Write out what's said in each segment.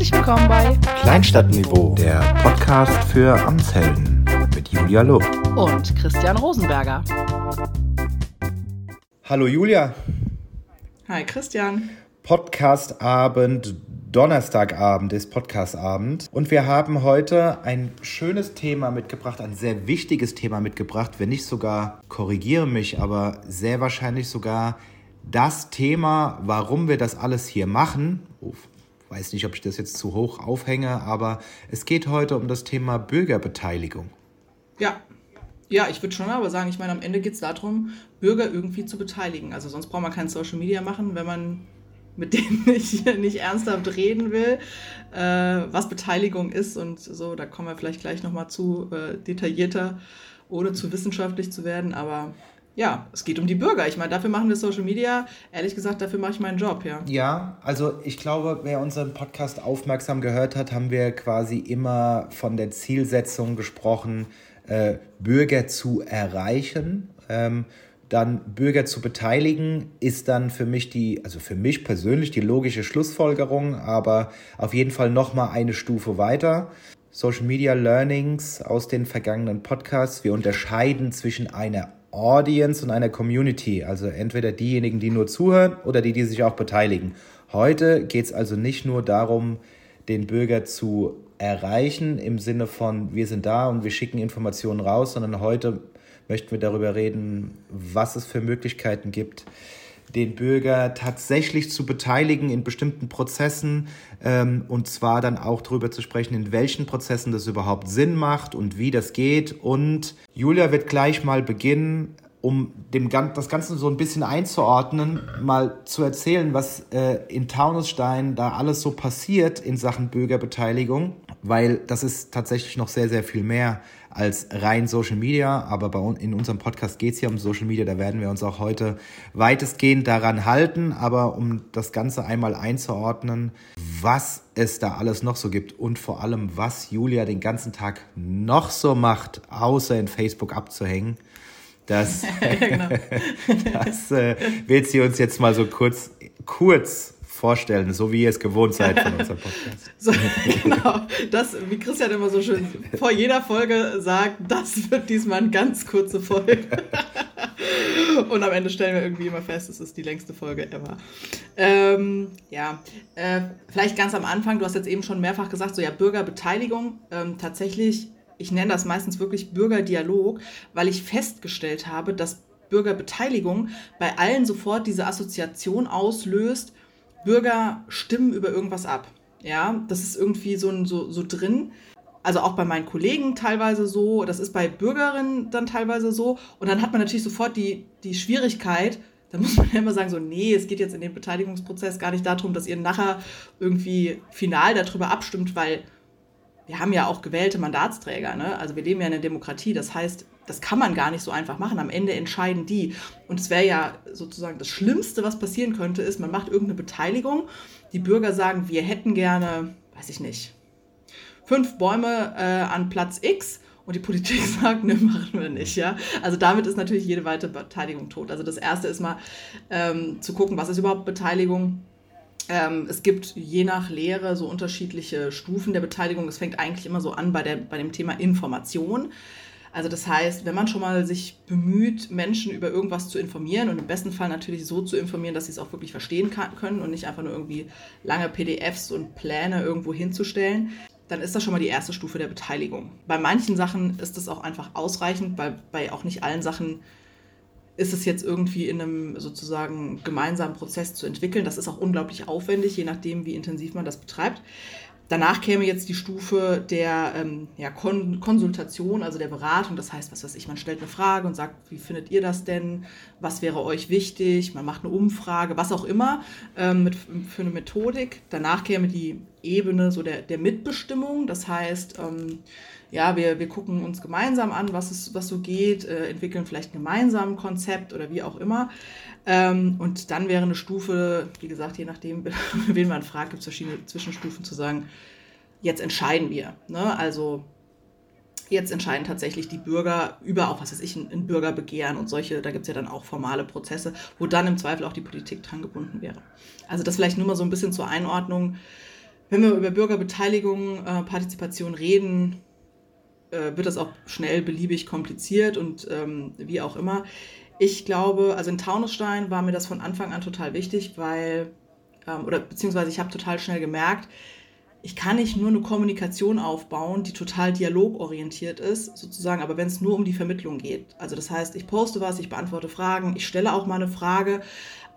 Herzlich willkommen bei Kleinstadtniveau, der Podcast für Amtshelden mit Julia Lob und Christian Rosenberger. Hallo Julia. Hi Christian. Podcastabend, Donnerstagabend ist Podcastabend und wir haben heute ein schönes Thema mitgebracht, ein sehr wichtiges Thema mitgebracht, wenn nicht sogar, korrigiere mich, aber sehr wahrscheinlich sogar das Thema, warum wir das alles hier machen. Weiß nicht, ob ich das jetzt zu hoch aufhänge, aber es geht heute um das Thema Bürgerbeteiligung. Ja, ja, ich würde schon aber sagen, ich meine, am Ende geht es darum, Bürger irgendwie zu beteiligen. Also sonst braucht man kein Social Media machen, wenn man mit denen nicht, nicht ernsthaft reden will, äh, was Beteiligung ist und so. Da kommen wir vielleicht gleich nochmal zu äh, detaillierter, ohne zu wissenschaftlich zu werden. Aber ja, es geht um die Bürger. Ich meine, dafür machen wir Social Media. Ehrlich gesagt, dafür mache ich meinen Job, ja. Ja, also ich glaube, wer unseren Podcast aufmerksam gehört hat, haben wir quasi immer von der Zielsetzung gesprochen, äh, Bürger zu erreichen. Ähm, dann Bürger zu beteiligen, ist dann für mich die, also für mich persönlich die logische Schlussfolgerung, aber auf jeden Fall nochmal eine Stufe weiter. Social Media Learnings aus den vergangenen Podcasts. Wir unterscheiden zwischen einer Audience und einer Community, also entweder diejenigen, die nur zuhören oder die, die sich auch beteiligen. Heute geht es also nicht nur darum, den Bürger zu erreichen im Sinne von, wir sind da und wir schicken Informationen raus, sondern heute möchten wir darüber reden, was es für Möglichkeiten gibt, den Bürger tatsächlich zu beteiligen in bestimmten Prozessen ähm, und zwar dann auch darüber zu sprechen, in welchen Prozessen das überhaupt Sinn macht und wie das geht. Und Julia wird gleich mal beginnen, um dem, das Ganze so ein bisschen einzuordnen, mal zu erzählen, was äh, in Taunusstein da alles so passiert in Sachen Bürgerbeteiligung, weil das ist tatsächlich noch sehr, sehr viel mehr als rein Social Media. Aber bei uns, in unserem Podcast geht es ja um Social Media. Da werden wir uns auch heute weitestgehend daran halten. Aber um das Ganze einmal einzuordnen, was es da alles noch so gibt und vor allem, was Julia den ganzen Tag noch so macht, außer in Facebook abzuhängen. Das, genau. das äh, wird sie uns jetzt mal so kurz, kurz vorstellen, so wie ihr es gewohnt seid von unserem Podcast. So, genau, das, wie Christian immer so schön vor jeder Folge sagt, das wird diesmal eine ganz kurze Folge. Und am Ende stellen wir irgendwie immer fest, es ist die längste Folge ever. Ähm, ja, äh, vielleicht ganz am Anfang, du hast jetzt eben schon mehrfach gesagt, so ja, Bürgerbeteiligung. Ähm, tatsächlich, ich nenne das meistens wirklich Bürgerdialog, weil ich festgestellt habe, dass Bürgerbeteiligung bei allen sofort diese Assoziation auslöst, Bürger stimmen über irgendwas ab. Ja, das ist irgendwie so, so, so drin. Also auch bei meinen Kollegen teilweise so, das ist bei Bürgerinnen dann teilweise so. Und dann hat man natürlich sofort die, die Schwierigkeit, da muss man ja immer sagen, so, nee, es geht jetzt in dem Beteiligungsprozess gar nicht darum, dass ihr nachher irgendwie final darüber abstimmt, weil wir haben ja auch gewählte Mandatsträger. Ne? Also wir leben ja in einer Demokratie. Das heißt, das kann man gar nicht so einfach machen. Am Ende entscheiden die. Und es wäre ja sozusagen das Schlimmste, was passieren könnte, ist, man macht irgendeine Beteiligung. Die Bürger sagen, wir hätten gerne, weiß ich nicht, fünf Bäume äh, an Platz X. Und die Politik sagt, ne, machen wir nicht, ja. Also damit ist natürlich jede weitere Beteiligung tot. Also das erste ist mal ähm, zu gucken, was ist überhaupt Beteiligung ähm, es gibt je nach Lehre so unterschiedliche Stufen der Beteiligung. Es fängt eigentlich immer so an bei, der, bei dem Thema Information. Also das heißt, wenn man schon mal sich bemüht, Menschen über irgendwas zu informieren und im besten Fall natürlich so zu informieren, dass sie es auch wirklich verstehen kann, können und nicht einfach nur irgendwie lange PDFs und Pläne irgendwo hinzustellen, dann ist das schon mal die erste Stufe der Beteiligung. Bei manchen Sachen ist das auch einfach ausreichend, weil bei auch nicht allen Sachen ist es jetzt irgendwie in einem sozusagen gemeinsamen Prozess zu entwickeln. Das ist auch unglaublich aufwendig, je nachdem, wie intensiv man das betreibt. Danach käme jetzt die Stufe der ähm, ja, Kon Konsultation, also der Beratung. Das heißt, was weiß ich, man stellt eine Frage und sagt, wie findet ihr das denn? Was wäre euch wichtig? Man macht eine Umfrage, was auch immer ähm, mit, für eine Methodik. Danach käme die Ebene so der, der Mitbestimmung. Das heißt, ähm, ja, wir, wir gucken uns gemeinsam an, was, es, was so geht, äh, entwickeln vielleicht gemeinsam ein Konzept oder wie auch immer. Ähm, und dann wäre eine Stufe, wie gesagt, je nachdem, wen man fragt, gibt es verschiedene Zwischenstufen zu sagen, jetzt entscheiden wir. Ne? Also jetzt entscheiden tatsächlich die Bürger über auch, was weiß ich, ein, Bürgerbegehren und solche, da gibt es ja dann auch formale Prozesse, wo dann im Zweifel auch die Politik dran gebunden wäre. Also das vielleicht nur mal so ein bisschen zur Einordnung. wenn wir über Bürgerbeteiligung, äh, Partizipation reden, äh, wird das auch schnell beliebig kompliziert und ähm, wie auch immer. Ich glaube, also in Taunusstein war mir das von Anfang an total wichtig, weil, ähm, oder beziehungsweise ich habe total schnell gemerkt, ich kann nicht nur eine Kommunikation aufbauen, die total dialogorientiert ist, sozusagen, aber wenn es nur um die Vermittlung geht. Also das heißt, ich poste was, ich beantworte Fragen, ich stelle auch mal eine Frage,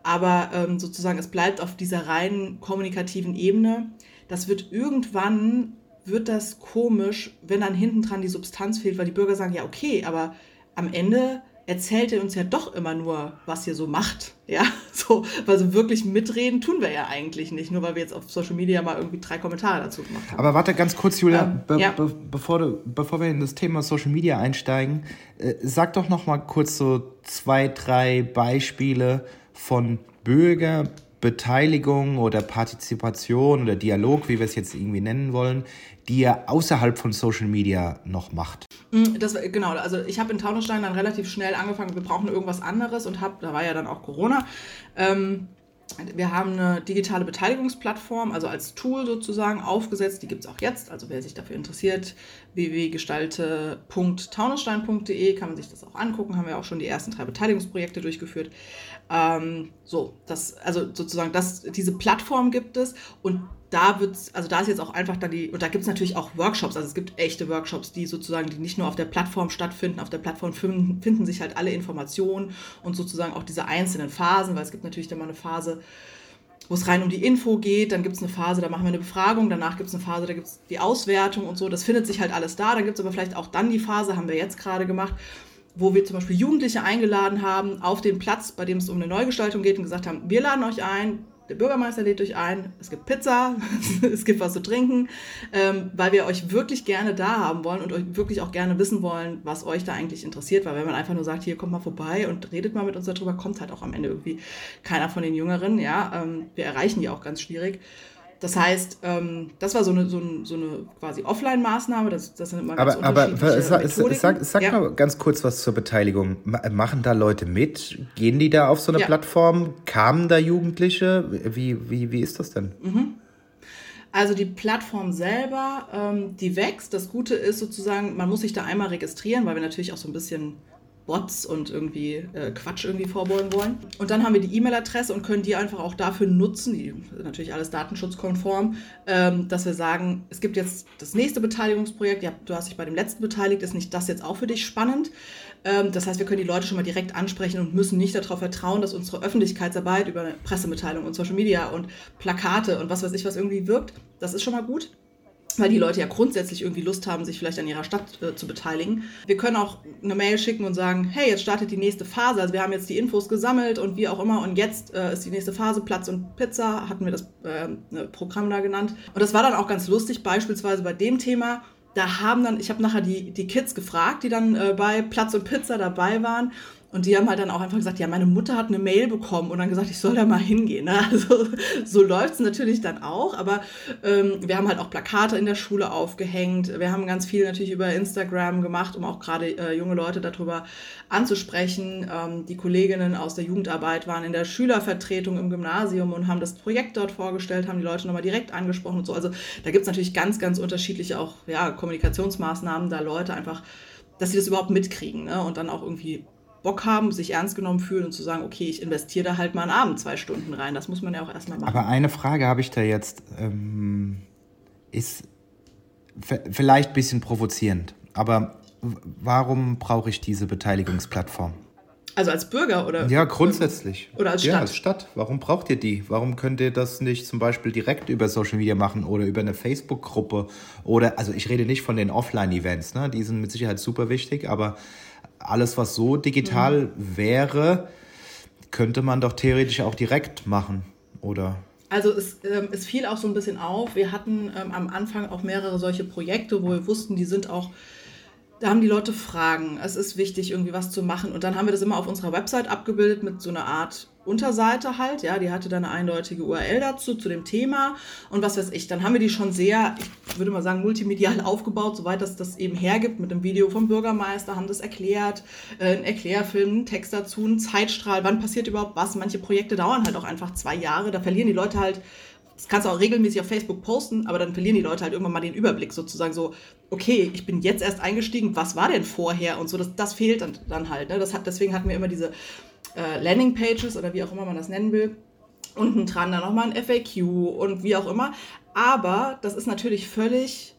aber ähm, sozusagen es bleibt auf dieser reinen kommunikativen Ebene. Das wird irgendwann, wird das komisch, wenn dann hinten dran die Substanz fehlt, weil die Bürger sagen, ja okay, aber am Ende erzählt er uns ja doch immer nur, was ihr so macht. Ja, so, weil so wirklich mitreden tun wir ja eigentlich nicht, nur weil wir jetzt auf Social Media mal irgendwie drei Kommentare dazu gemacht haben. Aber warte ganz kurz, Julia, ähm, be ja. be bevor, du, bevor wir in das Thema Social Media einsteigen, äh, sag doch noch mal kurz so zwei, drei Beispiele von Bürgerbeteiligung oder Partizipation oder Dialog, wie wir es jetzt irgendwie nennen wollen, die ihr außerhalb von Social Media noch macht? Mm, das, genau, also ich habe in Taunusstein dann relativ schnell angefangen, wir brauchen irgendwas anderes und habe, da war ja dann auch Corona, ähm, wir haben eine digitale Beteiligungsplattform, also als Tool sozusagen aufgesetzt. Die gibt es auch jetzt. Also wer sich dafür interessiert, www.gestalte.taunusstein.de kann man sich das auch angucken. Haben wir auch schon die ersten drei Beteiligungsprojekte durchgeführt. Ähm, so, das, also sozusagen, das, diese Plattform gibt es und da wird also da ist jetzt auch einfach dann die, und da gibt es natürlich auch Workshops, also es gibt echte Workshops, die sozusagen, die nicht nur auf der Plattform stattfinden, auf der Plattform finden, finden sich halt alle Informationen und sozusagen auch diese einzelnen Phasen, weil es gibt natürlich dann mal eine Phase, wo es rein um die Info geht, dann gibt es eine Phase, da machen wir eine Befragung, danach gibt es eine Phase, da gibt es die Auswertung und so, das findet sich halt alles da, dann gibt es aber vielleicht auch dann die Phase, haben wir jetzt gerade gemacht, wo wir zum Beispiel Jugendliche eingeladen haben auf den Platz, bei dem es um eine Neugestaltung geht und gesagt haben, wir laden euch ein, der Bürgermeister lädt euch ein, es gibt Pizza, es gibt was zu trinken, ähm, weil wir euch wirklich gerne da haben wollen und euch wirklich auch gerne wissen wollen, was euch da eigentlich interessiert. Weil wenn man einfach nur sagt, hier kommt mal vorbei und redet mal mit uns darüber, kommt halt auch am Ende irgendwie keiner von den Jüngeren. Ja, ähm, wir erreichen die auch ganz schwierig. Das heißt, ähm, das war so eine, so, ein, so eine quasi Offline-Maßnahme. Das, das sind immer ganz aber, unterschiedliche aber sag, sag, sag ja. mal ganz kurz was zur Beteiligung. Machen da Leute mit? Gehen die da auf so eine ja. Plattform? Kamen da Jugendliche? Wie, wie, wie ist das denn? Mhm. Also die Plattform selber, ähm, die wächst. Das Gute ist sozusagen, man muss sich da einmal registrieren, weil wir natürlich auch so ein bisschen Bots und irgendwie äh, Quatsch irgendwie vorbeugen wollen. Und dann haben wir die E-Mail-Adresse und können die einfach auch dafür nutzen, die natürlich alles datenschutzkonform, ähm, dass wir sagen, es gibt jetzt das nächste Beteiligungsprojekt, ja, du hast dich bei dem letzten beteiligt, ist nicht das jetzt auch für dich spannend? Ähm, das heißt, wir können die Leute schon mal direkt ansprechen und müssen nicht darauf vertrauen, dass unsere Öffentlichkeitsarbeit über Pressemitteilung und Social Media und Plakate und was weiß ich was irgendwie wirkt. Das ist schon mal gut weil die Leute ja grundsätzlich irgendwie Lust haben, sich vielleicht an ihrer Stadt äh, zu beteiligen. Wir können auch eine Mail schicken und sagen, hey, jetzt startet die nächste Phase. Also wir haben jetzt die Infos gesammelt und wie auch immer und jetzt äh, ist die nächste Phase Platz und Pizza, hatten wir das äh, ne, Programm da genannt. Und das war dann auch ganz lustig, beispielsweise bei dem Thema. Da haben dann, ich habe nachher die, die Kids gefragt, die dann äh, bei Platz und Pizza dabei waren. Und die haben halt dann auch einfach gesagt, ja, meine Mutter hat eine Mail bekommen und dann gesagt, ich soll da mal hingehen. Ne? Also so läuft es natürlich dann auch, aber ähm, wir haben halt auch Plakate in der Schule aufgehängt. Wir haben ganz viel natürlich über Instagram gemacht, um auch gerade äh, junge Leute darüber anzusprechen. Ähm, die Kolleginnen aus der Jugendarbeit waren in der Schülervertretung im Gymnasium und haben das Projekt dort vorgestellt, haben die Leute nochmal direkt angesprochen und so. Also da gibt es natürlich ganz, ganz unterschiedliche auch ja, Kommunikationsmaßnahmen, da Leute einfach dass sie das überhaupt mitkriegen ne? und dann auch irgendwie Bock haben, sich ernst genommen fühlen und zu sagen, okay, ich investiere da halt mal einen Abend zwei Stunden rein. Das muss man ja auch erstmal machen. Aber eine Frage habe ich da jetzt, ähm, ist vielleicht ein bisschen provozierend, aber warum brauche ich diese Beteiligungsplattform? Also als Bürger oder? Ja, grundsätzlich. Oder als Stadt? Ja, als Stadt. Warum braucht ihr die? Warum könnt ihr das nicht zum Beispiel direkt über Social Media machen oder über eine Facebook-Gruppe? Oder, also ich rede nicht von den Offline-Events, ne? die sind mit Sicherheit super wichtig, aber alles, was so digital mhm. wäre, könnte man doch theoretisch auch direkt machen, oder? Also es, ähm, es fiel auch so ein bisschen auf. Wir hatten ähm, am Anfang auch mehrere solche Projekte, wo wir wussten, die sind auch da haben die Leute Fragen. Es ist wichtig, irgendwie was zu machen. Und dann haben wir das immer auf unserer Website abgebildet mit so einer Art Unterseite halt. Ja, die hatte dann eine eindeutige URL dazu, zu dem Thema. Und was weiß ich, dann haben wir die schon sehr, ich würde mal sagen, multimedial aufgebaut, soweit das das eben hergibt, mit einem Video vom Bürgermeister, haben das erklärt, äh, ein Erklärfilm, einen Text dazu, ein Zeitstrahl, wann passiert überhaupt was. Manche Projekte dauern halt auch einfach zwei Jahre, da verlieren die Leute halt das kannst du auch regelmäßig auf Facebook posten, aber dann verlieren die Leute halt irgendwann mal den Überblick, sozusagen so, okay, ich bin jetzt erst eingestiegen, was war denn vorher und so, das, das fehlt dann, dann halt. Ne? Das hat, deswegen hatten wir immer diese äh, Landing-Pages oder wie auch immer man das nennen will. Unten dran dann nochmal ein FAQ und wie auch immer. Aber das ist natürlich völlig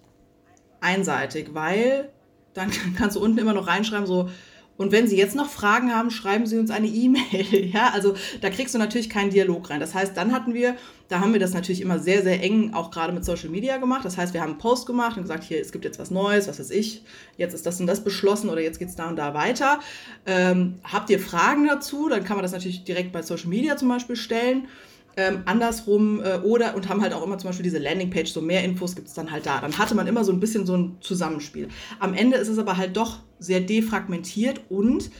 einseitig, weil dann kannst du unten immer noch reinschreiben, so, und wenn Sie jetzt noch Fragen haben, schreiben Sie uns eine E-Mail. Ja, also da kriegst du natürlich keinen Dialog rein. Das heißt, dann hatten wir, da haben wir das natürlich immer sehr, sehr eng auch gerade mit Social Media gemacht. Das heißt, wir haben einen Post gemacht und gesagt, hier, es gibt jetzt was Neues, was weiß ich, jetzt ist das und das beschlossen oder jetzt geht es da und da weiter. Ähm, habt ihr Fragen dazu? Dann kann man das natürlich direkt bei Social Media zum Beispiel stellen ähm, andersrum äh, oder und haben halt auch immer zum Beispiel diese Landingpage, so mehr Infos gibt es dann halt da. Dann hatte man immer so ein bisschen so ein Zusammenspiel. Am Ende ist es aber halt doch sehr defragmentiert und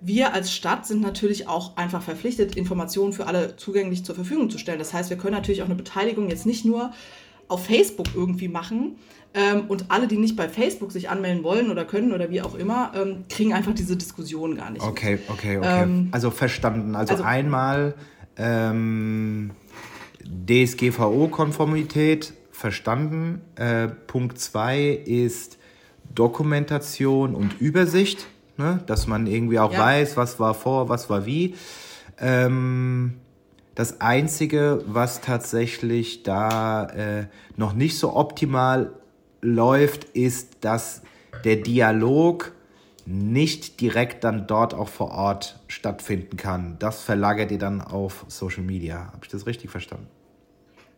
wir als Stadt sind natürlich auch einfach verpflichtet, Informationen für alle zugänglich zur Verfügung zu stellen. Das heißt, wir können natürlich auch eine Beteiligung jetzt nicht nur auf Facebook irgendwie machen. Ähm, und alle, die nicht bei Facebook sich anmelden wollen oder können oder wie auch immer, ähm, kriegen einfach diese Diskussion gar nicht. Okay, okay, okay. Ähm, also verstanden. Also, also einmal ähm, DSGVO-Konformität verstanden. Äh, Punkt 2 ist Dokumentation und Übersicht, ne? dass man irgendwie auch ja. weiß, was war vor, was war wie. Ähm, das Einzige, was tatsächlich da äh, noch nicht so optimal läuft, ist, dass der Dialog nicht direkt dann dort auch vor Ort stattfinden kann. Das verlagert ihr dann auf Social Media. Habe ich das richtig verstanden?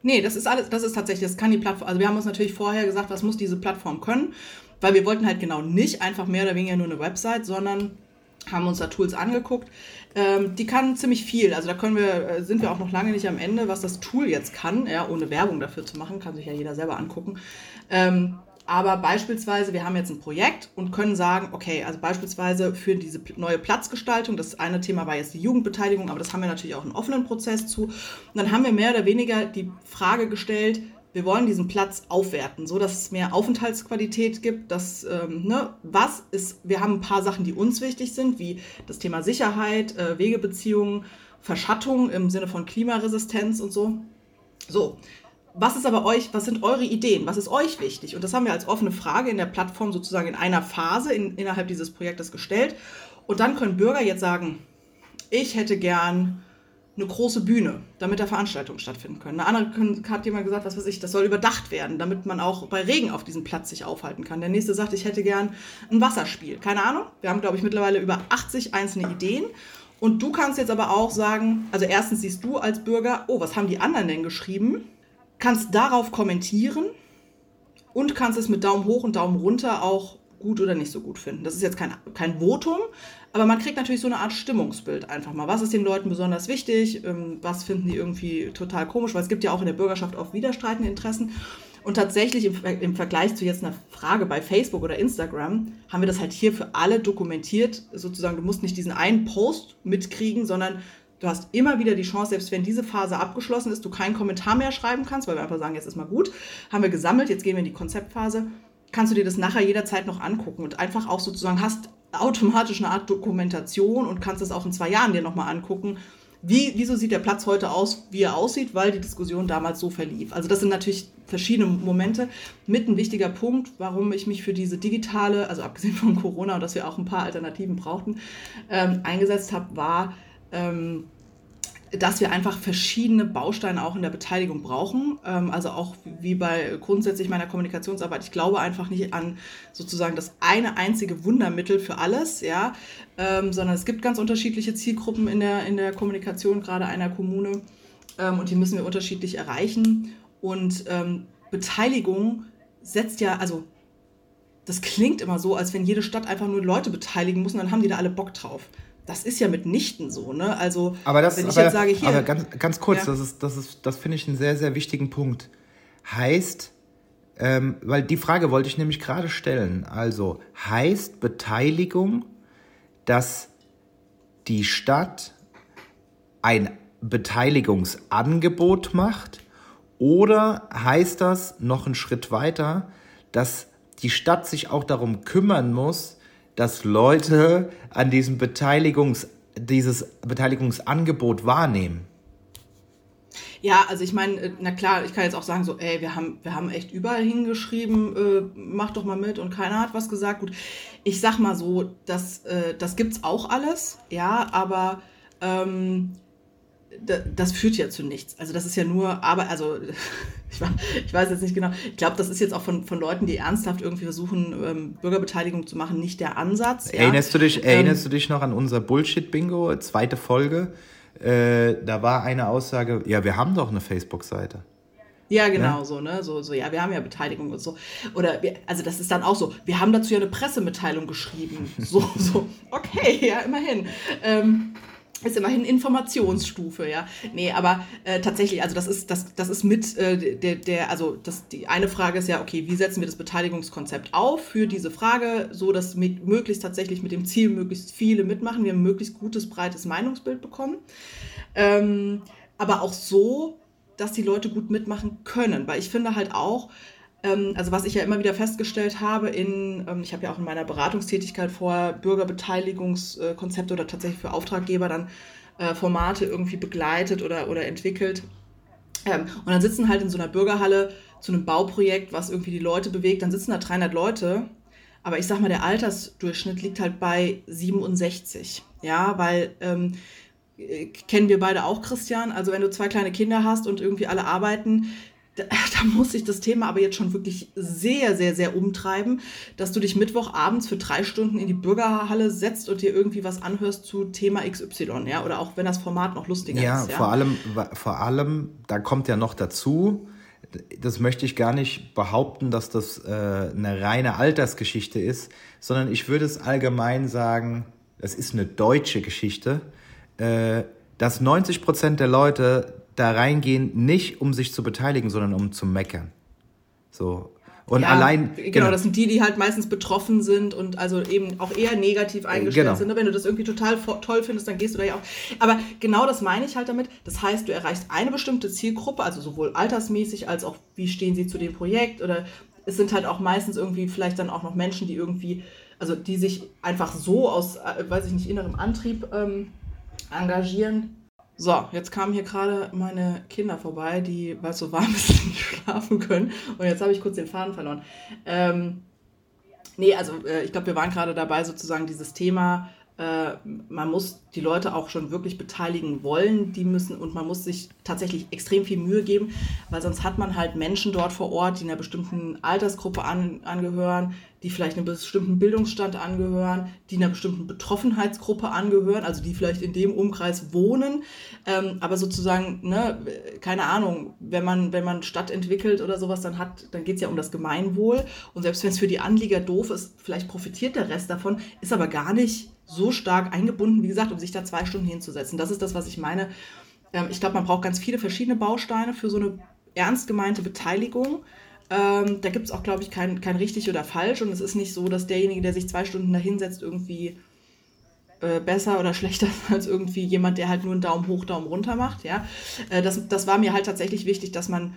Nee, das ist alles, das ist tatsächlich, das kann die Plattform. Also wir haben uns natürlich vorher gesagt, was muss diese Plattform können, weil wir wollten halt genau nicht einfach mehr oder weniger nur eine Website, sondern haben uns da Tools angeguckt. Ähm, die kann ziemlich viel. Also da können wir, äh, sind wir auch noch lange nicht am Ende, was das Tool jetzt kann, ja, ohne Werbung dafür zu machen, kann sich ja jeder selber angucken. Ähm, aber beispielsweise, wir haben jetzt ein Projekt und können sagen, okay, also beispielsweise für diese neue Platzgestaltung, das eine Thema war jetzt die Jugendbeteiligung, aber das haben wir natürlich auch einen offenen Prozess zu. Und dann haben wir mehr oder weniger die Frage gestellt, wir wollen diesen Platz aufwerten, so dass es mehr Aufenthaltsqualität gibt. Dass, ähm, ne, was ist, wir haben ein paar Sachen, die uns wichtig sind, wie das Thema Sicherheit, äh, Wegebeziehungen, Verschattung im Sinne von Klimaresistenz und so. So, was ist aber euch, was sind eure Ideen? Was ist euch wichtig? Und das haben wir als offene Frage in der Plattform sozusagen in einer Phase in, innerhalb dieses Projektes gestellt. Und dann können Bürger jetzt sagen, ich hätte gern eine große Bühne, damit da Veranstaltungen stattfinden können. Eine andere hat jemand gesagt, was weiß ich, das soll überdacht werden, damit man auch bei Regen auf diesem Platz sich aufhalten kann. Der nächste sagt, ich hätte gern ein Wasserspiel. Keine Ahnung. Wir haben, glaube ich, mittlerweile über 80 einzelne Ideen. Und du kannst jetzt aber auch sagen, also erstens siehst du als Bürger, oh, was haben die anderen denn geschrieben? Kannst darauf kommentieren und kannst es mit Daumen hoch und Daumen runter auch gut oder nicht so gut finden. Das ist jetzt kein, kein Votum, aber man kriegt natürlich so eine Art Stimmungsbild einfach mal. Was ist den Leuten besonders wichtig? Ähm, was finden die irgendwie total komisch? Weil es gibt ja auch in der Bürgerschaft oft widerstreitende Interessen. Und tatsächlich im, im, Vergleich zu jetzt einer Frage bei Facebook oder Instagram haben wir das halt hier für alle dokumentiert. Sozusagen, du musst nicht diesen einen Post mitkriegen, sondern Du hast immer wieder die Chance, selbst wenn diese Phase abgeschlossen ist, du keinen Kommentar mehr schreiben kannst, weil wir einfach sagen, jetzt ist mal gut, haben wir gesammelt, jetzt gehen wir in die Konzeptphase, kannst du dir das nachher jederzeit noch angucken und einfach auch sozusagen hast automatisch eine Art Dokumentation und kannst es auch in zwei Jahren dir nochmal angucken. Wie, wieso sieht der Platz heute aus, wie er aussieht, weil die Diskussion damals so verlief. Also das sind natürlich verschiedene Momente. Mit ein wichtiger Punkt, warum ich mich für diese digitale, also abgesehen von Corona und dass wir auch ein paar Alternativen brauchten, ähm, eingesetzt habe, war, ähm, dass wir einfach verschiedene Bausteine auch in der Beteiligung brauchen. Ähm, also auch wie bei grundsätzlich meiner Kommunikationsarbeit. Ich glaube einfach nicht an sozusagen das eine einzige Wundermittel für alles, ja, ähm, sondern es gibt ganz unterschiedliche Zielgruppen in der, in der Kommunikation gerade einer Kommune ähm, und die müssen wir unterschiedlich erreichen. Und Beteiligung setzt ja, also das klingt immer so, als wenn jede Stadt einfach nur Leute beteiligen muss und dann haben die da alle Bock drauf das ist ja mitnichten so, ne? Also, aber das, wenn ich aber, jetzt sage, hier. Aber ganz, ganz kurz, ja. das ist, das ist, das finde ich einen sehr, sehr wichtigen Punkt. Heißt, ähm, weil die Frage wollte ich nämlich gerade stellen. Also, heißt Beteiligung, dass die Stadt ein Beteiligungsangebot macht? Oder heißt das noch einen Schritt weiter, dass die Stadt sich auch darum kümmern muss, dass Leute an diesem Beteiligungs, dieses Beteiligungsangebot wahrnehmen? Ja, also ich meine, äh, na klar, ich kann jetzt auch sagen, so, ey, wir haben, wir haben echt überall hingeschrieben, äh, mach doch mal mit und keiner hat was gesagt. Gut, ich sag mal so, das, äh, das gibt's auch alles, ja, aber ähm, das führt ja zu nichts. Also das ist ja nur, aber, also ich, weiß jetzt nicht genau, ich glaube, das ist jetzt auch von, von Leuten, die ernsthaft irgendwie versuchen, ähm, Bürgerbeteiligung zu machen, nicht der Ansatz. Ja. Erinnerst, du dich, erinnerst ähm, du dich noch an unser Bullshit-Bingo, zweite Folge? Äh, da war eine Aussage, ja, wir haben doch eine Facebook-Seite. Ja, genau, ja? so, ne? So, so, ja, wir haben ja Beteiligung und so. Oder, wir, also das ist dann auch so, wir haben dazu ja eine Pressemitteilung geschrieben. So, so, okay, ja, immerhin. Ähm, ist immerhin Informationsstufe, ja. Nee, aber äh, tatsächlich, also das ist, das, das ist mit äh, der, der, also das, die eine Frage ist ja, okay, wie setzen wir das Beteiligungskonzept auf für diese Frage, so dass mit, möglichst tatsächlich mit dem Ziel möglichst viele mitmachen, wir ein möglichst gutes, breites Meinungsbild bekommen. Ähm, aber auch so, dass die Leute gut mitmachen können. Weil ich finde halt auch, also was ich ja immer wieder festgestellt habe, in, ähm, ich habe ja auch in meiner Beratungstätigkeit vor Bürgerbeteiligungskonzepte oder tatsächlich für Auftraggeber dann äh, Formate irgendwie begleitet oder, oder entwickelt. Ähm, und dann sitzen halt in so einer Bürgerhalle zu einem Bauprojekt, was irgendwie die Leute bewegt, dann sitzen da 300 Leute, aber ich sag mal, der Altersdurchschnitt liegt halt bei 67. Ja, weil ähm, äh, kennen wir beide auch, Christian. Also wenn du zwei kleine Kinder hast und irgendwie alle arbeiten, da, da, muss sich das Thema aber jetzt schon wirklich sehr, sehr, sehr umtreiben, dass du dich Mittwochabends für drei Stunden in die Bürgerhalle setzt und dir irgendwie was anhörst zu Thema XY, ja, oder auch wenn das Format noch lustiger ja, ist. Ja, vor allem, vor allem, da kommt ja noch dazu, das möchte ich gar nicht behaupten, dass das äh, eine reine Altersgeschichte ist, sondern ich würde es allgemein sagen, es ist eine deutsche Geschichte, äh, dass 90 Prozent der Leute da reingehen, nicht um sich zu beteiligen, sondern um zu meckern. So. Und ja, allein. Genau, genau, das sind die, die halt meistens betroffen sind und also eben auch eher negativ eingestellt genau. sind. Ne? Wenn du das irgendwie total toll findest, dann gehst du da ja auch. Aber genau das meine ich halt damit. Das heißt, du erreichst eine bestimmte Zielgruppe, also sowohl altersmäßig als auch, wie stehen sie zu dem Projekt oder es sind halt auch meistens irgendwie vielleicht dann auch noch Menschen, die irgendwie, also die sich einfach so aus, äh, weiß ich nicht, innerem Antrieb ähm, engagieren so, jetzt kamen hier gerade meine Kinder vorbei, die, weil es so warm ist, nicht schlafen können. Und jetzt habe ich kurz den Faden verloren. Ähm, nee, also äh, ich glaube, wir waren gerade dabei, sozusagen dieses Thema, äh, man muss die Leute auch schon wirklich beteiligen wollen, die müssen und man muss sich tatsächlich extrem viel Mühe geben, weil sonst hat man halt Menschen dort vor Ort, die einer bestimmten Altersgruppe an, angehören, die vielleicht einem bestimmten Bildungsstand angehören, die einer bestimmten Betroffenheitsgruppe angehören, also die vielleicht in dem Umkreis wohnen, ähm, aber sozusagen, ne, keine Ahnung, wenn man, wenn man Stadt entwickelt oder sowas, dann hat, dann geht es ja um das Gemeinwohl und selbst wenn es für die Anlieger doof ist, vielleicht profitiert der Rest davon, ist aber gar nicht so stark eingebunden, wie gesagt, um sich da zwei Stunden hinzusetzen. Das ist das, was ich meine. Ähm, ich glaube, man braucht ganz viele verschiedene Bausteine für so eine ernst gemeinte Beteiligung. Ähm, da gibt es auch, glaube ich, kein, kein richtig oder falsch. Und es ist nicht so, dass derjenige, der sich zwei Stunden da hinsetzt, irgendwie äh, besser oder schlechter als irgendwie jemand, der halt nur einen Daumen hoch, Daumen runter macht. Ja? Äh, das, das war mir halt tatsächlich wichtig, dass man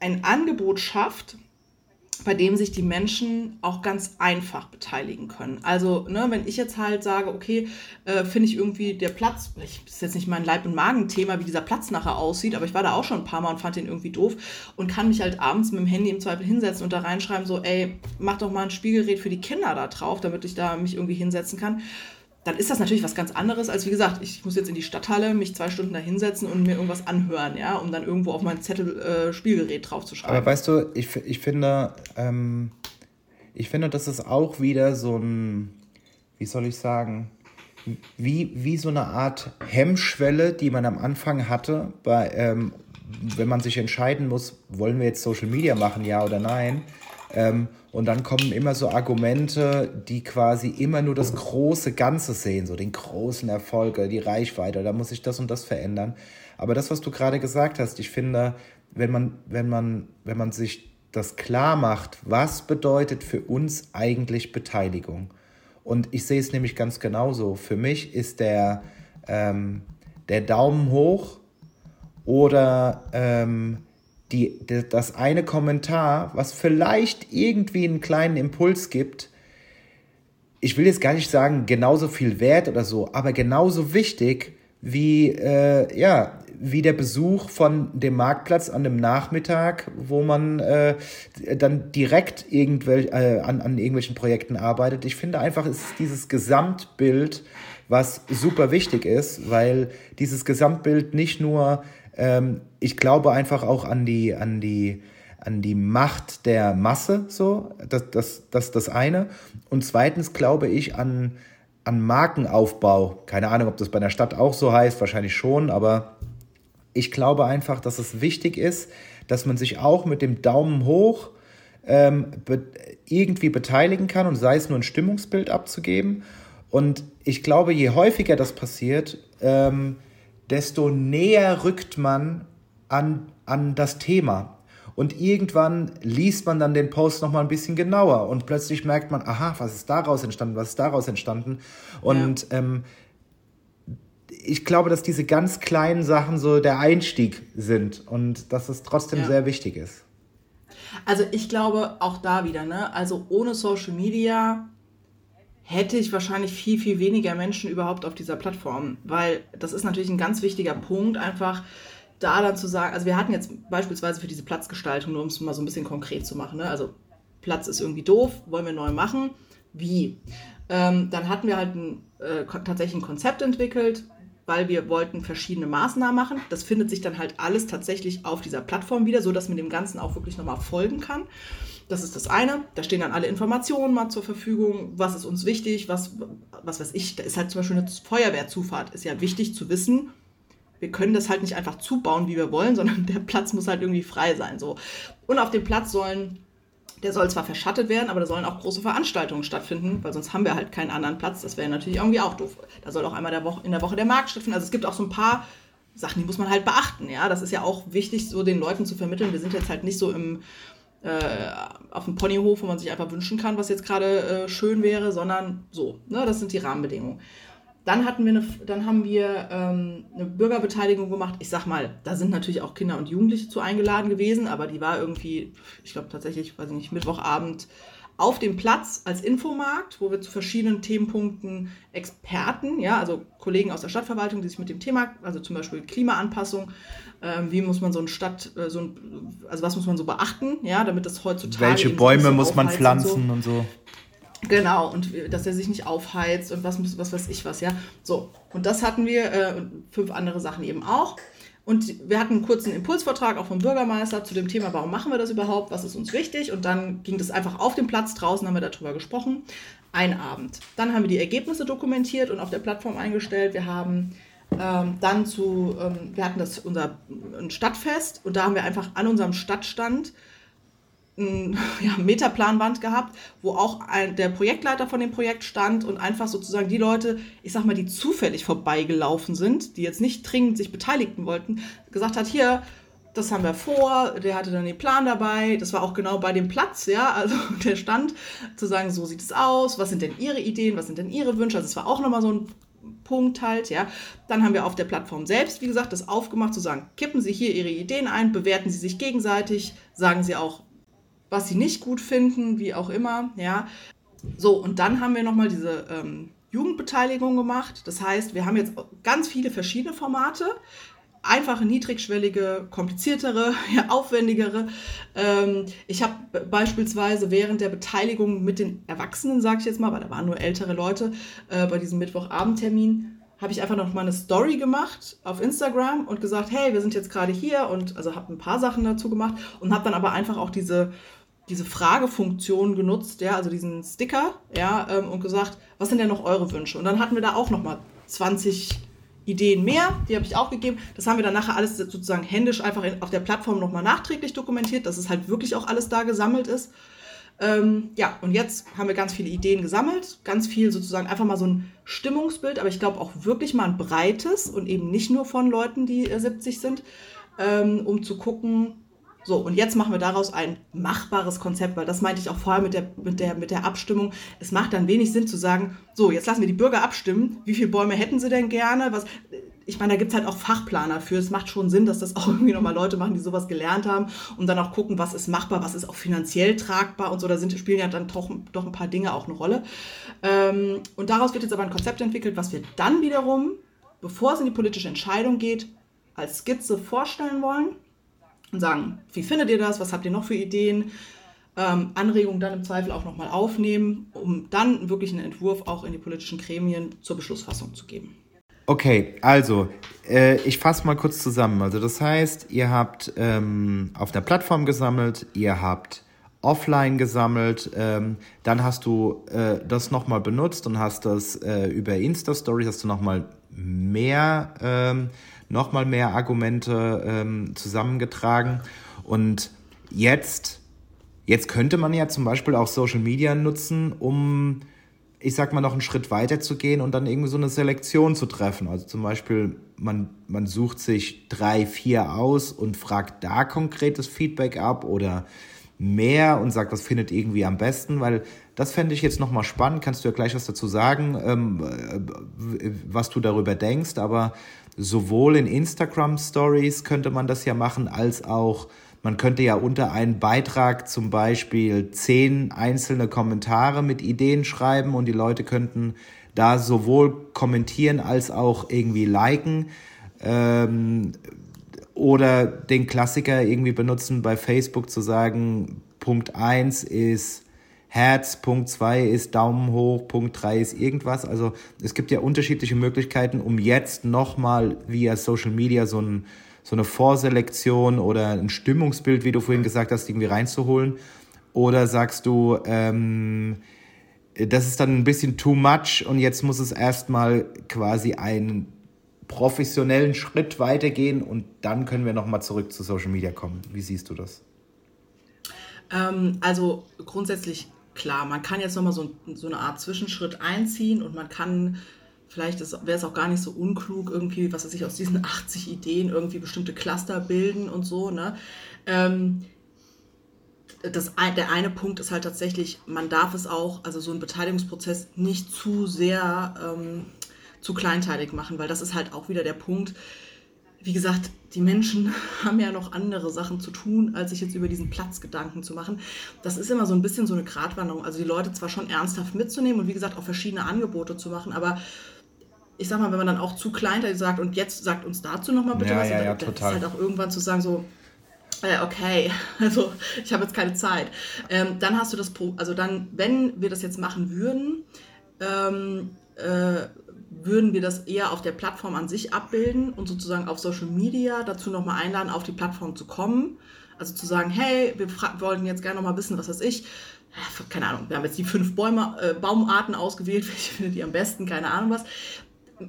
ein Angebot schafft, bei dem sich die Menschen auch ganz einfach beteiligen können. Also, ne, wenn ich jetzt halt sage, okay, äh, finde ich irgendwie der Platz, ich, ist jetzt nicht mein Leib- und Magenthema, wie dieser Platz nachher aussieht, aber ich war da auch schon ein paar Mal und fand den irgendwie doof und kann mich halt abends mit dem Handy im Zweifel hinsetzen und da reinschreiben, so, ey, mach doch mal ein Spielgerät für die Kinder da drauf, damit ich da mich irgendwie hinsetzen kann dann ist das natürlich was ganz anderes, als wie gesagt, ich muss jetzt in die Stadthalle, mich zwei Stunden da hinsetzen und mir irgendwas anhören, ja, um dann irgendwo auf mein Zettel äh, Spielgerät draufzuschreiben. Aber weißt du, ich, ich finde, ähm, ich finde, das ist auch wieder so ein, wie soll ich sagen, wie, wie so eine Art Hemmschwelle, die man am Anfang hatte, bei, ähm, wenn man sich entscheiden muss, wollen wir jetzt Social Media machen, ja oder nein. Ähm, und dann kommen immer so Argumente, die quasi immer nur das große Ganze sehen, so den großen Erfolg oder die Reichweite, da muss sich das und das verändern. Aber das, was du gerade gesagt hast, ich finde, wenn man, wenn man, wenn man sich das klar macht, was bedeutet für uns eigentlich Beteiligung? Und ich sehe es nämlich ganz genauso. Für mich ist der, ähm, der Daumen hoch oder ähm, die, das eine Kommentar, was vielleicht irgendwie einen kleinen Impuls gibt, ich will jetzt gar nicht sagen genauso viel wert oder so, aber genauso wichtig wie, äh, ja, wie der Besuch von dem Marktplatz an dem Nachmittag, wo man äh, dann direkt irgendwel äh, an, an irgendwelchen Projekten arbeitet. Ich finde einfach, es ist dieses Gesamtbild, was super wichtig ist, weil dieses Gesamtbild nicht nur, ähm, ich glaube einfach auch an die, an die, an die Macht der Masse, so, das, das, das das eine. Und zweitens glaube ich an, an Markenaufbau. Keine Ahnung, ob das bei einer Stadt auch so heißt, wahrscheinlich schon, aber ich glaube einfach, dass es wichtig ist, dass man sich auch mit dem Daumen hoch ähm, be irgendwie beteiligen kann und sei es nur ein Stimmungsbild abzugeben. Und ich glaube, je häufiger das passiert, ähm, desto näher rückt man an, an das Thema. Und irgendwann liest man dann den Post noch mal ein bisschen genauer und plötzlich merkt man, aha, was ist daraus entstanden, was ist daraus entstanden. Und ja. ähm, ich glaube, dass diese ganz kleinen Sachen so der Einstieg sind und dass es trotzdem ja. sehr wichtig ist. Also ich glaube auch da wieder, ne? Also ohne Social Media hätte ich wahrscheinlich viel, viel weniger Menschen überhaupt auf dieser Plattform, weil das ist natürlich ein ganz wichtiger Punkt, einfach da dann zu sagen, also wir hatten jetzt beispielsweise für diese Platzgestaltung, nur um es mal so ein bisschen konkret zu machen, ne? also Platz ist irgendwie doof, wollen wir neu machen, wie? Ähm, dann hatten wir halt ein, äh, tatsächlich ein Konzept entwickelt, weil wir wollten verschiedene Maßnahmen machen. Das findet sich dann halt alles tatsächlich auf dieser Plattform wieder, sodass man dem Ganzen auch wirklich nochmal folgen kann. Das ist das eine. Da stehen dann alle Informationen mal zur Verfügung. Was ist uns wichtig? Was, was weiß ich? Da ist halt zum Beispiel eine Feuerwehrzufahrt. Ist ja wichtig zu wissen. Wir können das halt nicht einfach zubauen, wie wir wollen, sondern der Platz muss halt irgendwie frei sein. So. Und auf dem Platz sollen der soll zwar verschattet werden, aber da sollen auch große Veranstaltungen stattfinden, weil sonst haben wir halt keinen anderen Platz. Das wäre natürlich irgendwie auch doof. Da soll auch einmal der Woche, in der Woche der Markt stattfinden. Also es gibt auch so ein paar Sachen, die muss man halt beachten. Ja, das ist ja auch wichtig, so den Leuten zu vermitteln. Wir sind jetzt halt nicht so im auf dem Ponyhof, wo man sich einfach wünschen kann, was jetzt gerade äh, schön wäre, sondern so. Ne, das sind die Rahmenbedingungen. Dann hatten wir eine, dann haben wir ähm, eine Bürgerbeteiligung gemacht. Ich sag mal, da sind natürlich auch Kinder und Jugendliche zu eingeladen gewesen, aber die war irgendwie, ich glaube tatsächlich, weiß ich nicht, Mittwochabend auf dem Platz als Infomarkt, wo wir zu verschiedenen Themenpunkten Experten, ja, also Kollegen aus der Stadtverwaltung, die sich mit dem Thema, also zum Beispiel Klimaanpassung, ähm, wie muss man so ein Stadt, äh, so ein, also was muss man so beachten, ja, damit das heutzutage. Welche Bäume muss man pflanzen und so. Und so. Genau, und dass er sich nicht aufheizt und was, was weiß ich was, ja. So, und das hatten wir äh, und fünf andere Sachen eben auch. Und wir hatten einen kurzen Impulsvortrag auch vom Bürgermeister zu dem Thema, warum machen wir das überhaupt, was ist uns wichtig. Und dann ging das einfach auf dem Platz draußen, haben wir darüber gesprochen. Ein Abend. Dann haben wir die Ergebnisse dokumentiert und auf der Plattform eingestellt. Wir haben ähm, dann zu, ähm, wir hatten das unser ein Stadtfest und da haben wir einfach an unserem Stadtstand ein ja, Metaplanwand gehabt, wo auch ein, der Projektleiter von dem Projekt stand und einfach sozusagen die Leute, ich sag mal, die zufällig vorbeigelaufen sind, die jetzt nicht dringend sich beteiligen wollten, gesagt hat, hier, das haben wir vor, der hatte dann den Plan dabei, das war auch genau bei dem Platz, ja, also der stand, zu sagen, so sieht es aus, was sind denn Ihre Ideen, was sind denn Ihre Wünsche, also es war auch nochmal so ein Punkt halt, ja. Dann haben wir auf der Plattform selbst, wie gesagt, das aufgemacht, zu sagen, kippen Sie hier Ihre Ideen ein, bewerten Sie sich gegenseitig, sagen Sie auch, was sie nicht gut finden, wie auch immer, ja. So, und dann haben wir nochmal diese ähm, Jugendbeteiligung gemacht. Das heißt, wir haben jetzt ganz viele verschiedene Formate. Einfache, niedrigschwellige, kompliziertere, ja, aufwendigere. Ähm, ich habe beispielsweise während der Beteiligung mit den Erwachsenen, sage ich jetzt mal, weil da waren nur ältere Leute, äh, bei diesem Mittwochabendtermin, habe ich einfach noch mal eine Story gemacht auf Instagram und gesagt, hey, wir sind jetzt gerade hier und also habe ein paar Sachen dazu gemacht und habe dann aber einfach auch diese diese Fragefunktion genutzt, ja, also diesen Sticker, ja, ähm, und gesagt, was sind denn noch eure Wünsche? Und dann hatten wir da auch noch mal 20 Ideen mehr, die habe ich auch gegeben. Das haben wir dann nachher alles sozusagen händisch einfach in, auf der Plattform noch mal nachträglich dokumentiert, dass es halt wirklich auch alles da gesammelt ist. Ähm, ja, und jetzt haben wir ganz viele Ideen gesammelt, ganz viel sozusagen einfach mal so ein Stimmungsbild, aber ich glaube auch wirklich mal ein breites und eben nicht nur von Leuten, die äh, 70 sind, ähm, um zu gucken, so, und jetzt machen wir daraus ein machbares Konzept, weil das meinte ich auch vorher mit der, mit der, mit der Abstimmung. Es macht dann wenig Sinn zu sagen, so, jetzt lassen wir die Bürger abstimmen, wie viele Bäume hätten sie denn gerne? Was, ich meine, da gibt es halt auch Fachplaner für. Es macht schon Sinn, dass das auch irgendwie nochmal Leute machen, die sowas gelernt haben und dann auch gucken, was ist machbar, was ist auch finanziell tragbar und so. Da sind, spielen ja dann doch, doch ein paar Dinge auch eine Rolle. Ähm, und daraus wird jetzt aber ein Konzept entwickelt, was wir dann wiederum bevor es in die politische Entscheidung geht, als Skizze vorstellen wollen und sagen, wie findet ihr das, was habt ihr noch für Ideen, ähm, Anregungen dann im Zweifel auch nochmal aufnehmen, um dann wirklich einen Entwurf auch in die politischen Gremien zur Beschlussfassung zu geben. Okay, also äh, ich fasse mal kurz zusammen. Also das heißt, ihr habt ähm, auf der Plattform gesammelt, ihr habt offline gesammelt, ähm, dann hast du äh, das nochmal benutzt und hast das äh, über Insta-Stories, hast du nochmal mehr, ähm, noch mehr Argumente ähm, zusammengetragen und jetzt Jetzt könnte man ja zum Beispiel auch Social Media nutzen, um, ich sag mal, noch einen Schritt weiter zu gehen und dann irgendwie so eine Selektion zu treffen. Also zum Beispiel, man, man sucht sich drei, vier aus und fragt da konkretes Feedback ab oder mehr und sagt, was findet irgendwie am besten, weil das fände ich jetzt nochmal spannend. Kannst du ja gleich was dazu sagen, ähm, äh, was du darüber denkst, aber sowohl in Instagram Stories könnte man das ja machen, als auch man könnte ja unter einen Beitrag zum Beispiel zehn einzelne Kommentare mit Ideen schreiben und die Leute könnten da sowohl kommentieren als auch irgendwie liken. Ähm, oder den Klassiker irgendwie benutzen bei Facebook zu sagen, Punkt 1 ist Herz, Punkt 2 ist Daumen hoch, Punkt 3 ist irgendwas. Also es gibt ja unterschiedliche Möglichkeiten, um jetzt nochmal via Social Media so ein so eine Vorselektion oder ein Stimmungsbild, wie du vorhin gesagt hast, irgendwie reinzuholen? Oder sagst du, ähm, das ist dann ein bisschen too much und jetzt muss es erstmal quasi einen professionellen Schritt weitergehen und dann können wir nochmal zurück zu Social Media kommen. Wie siehst du das? Ähm, also grundsätzlich klar, man kann jetzt nochmal so, so eine Art Zwischenschritt einziehen und man kann vielleicht wäre es auch gar nicht so unklug, irgendwie, was weiß ich, aus diesen 80 Ideen irgendwie bestimmte Cluster bilden und so. Ne? Ähm, das, der eine Punkt ist halt tatsächlich, man darf es auch, also so einen Beteiligungsprozess nicht zu sehr ähm, zu kleinteilig machen, weil das ist halt auch wieder der Punkt. Wie gesagt, die Menschen haben ja noch andere Sachen zu tun, als sich jetzt über diesen Platz Gedanken zu machen. Das ist immer so ein bisschen so eine Gratwanderung. Also die Leute zwar schon ernsthaft mitzunehmen und wie gesagt auch verschiedene Angebote zu machen, aber ich sag mal, wenn man dann auch zu kleinteilig sagt und jetzt sagt uns dazu nochmal bitte ja, was, ja, ja, dann total. ist halt auch irgendwann zu sagen so, äh, okay, also ich habe jetzt keine Zeit. Ähm, dann hast du das, also dann, wenn wir das jetzt machen würden, ähm, äh, würden wir das eher auf der Plattform an sich abbilden und sozusagen auf Social Media dazu nochmal einladen, auf die Plattform zu kommen. Also zu sagen, hey, wir wollten jetzt gerne nochmal wissen, was weiß ich, keine Ahnung, wir haben jetzt die fünf Bäume, äh, Baumarten ausgewählt, welche findet ihr am besten, keine Ahnung was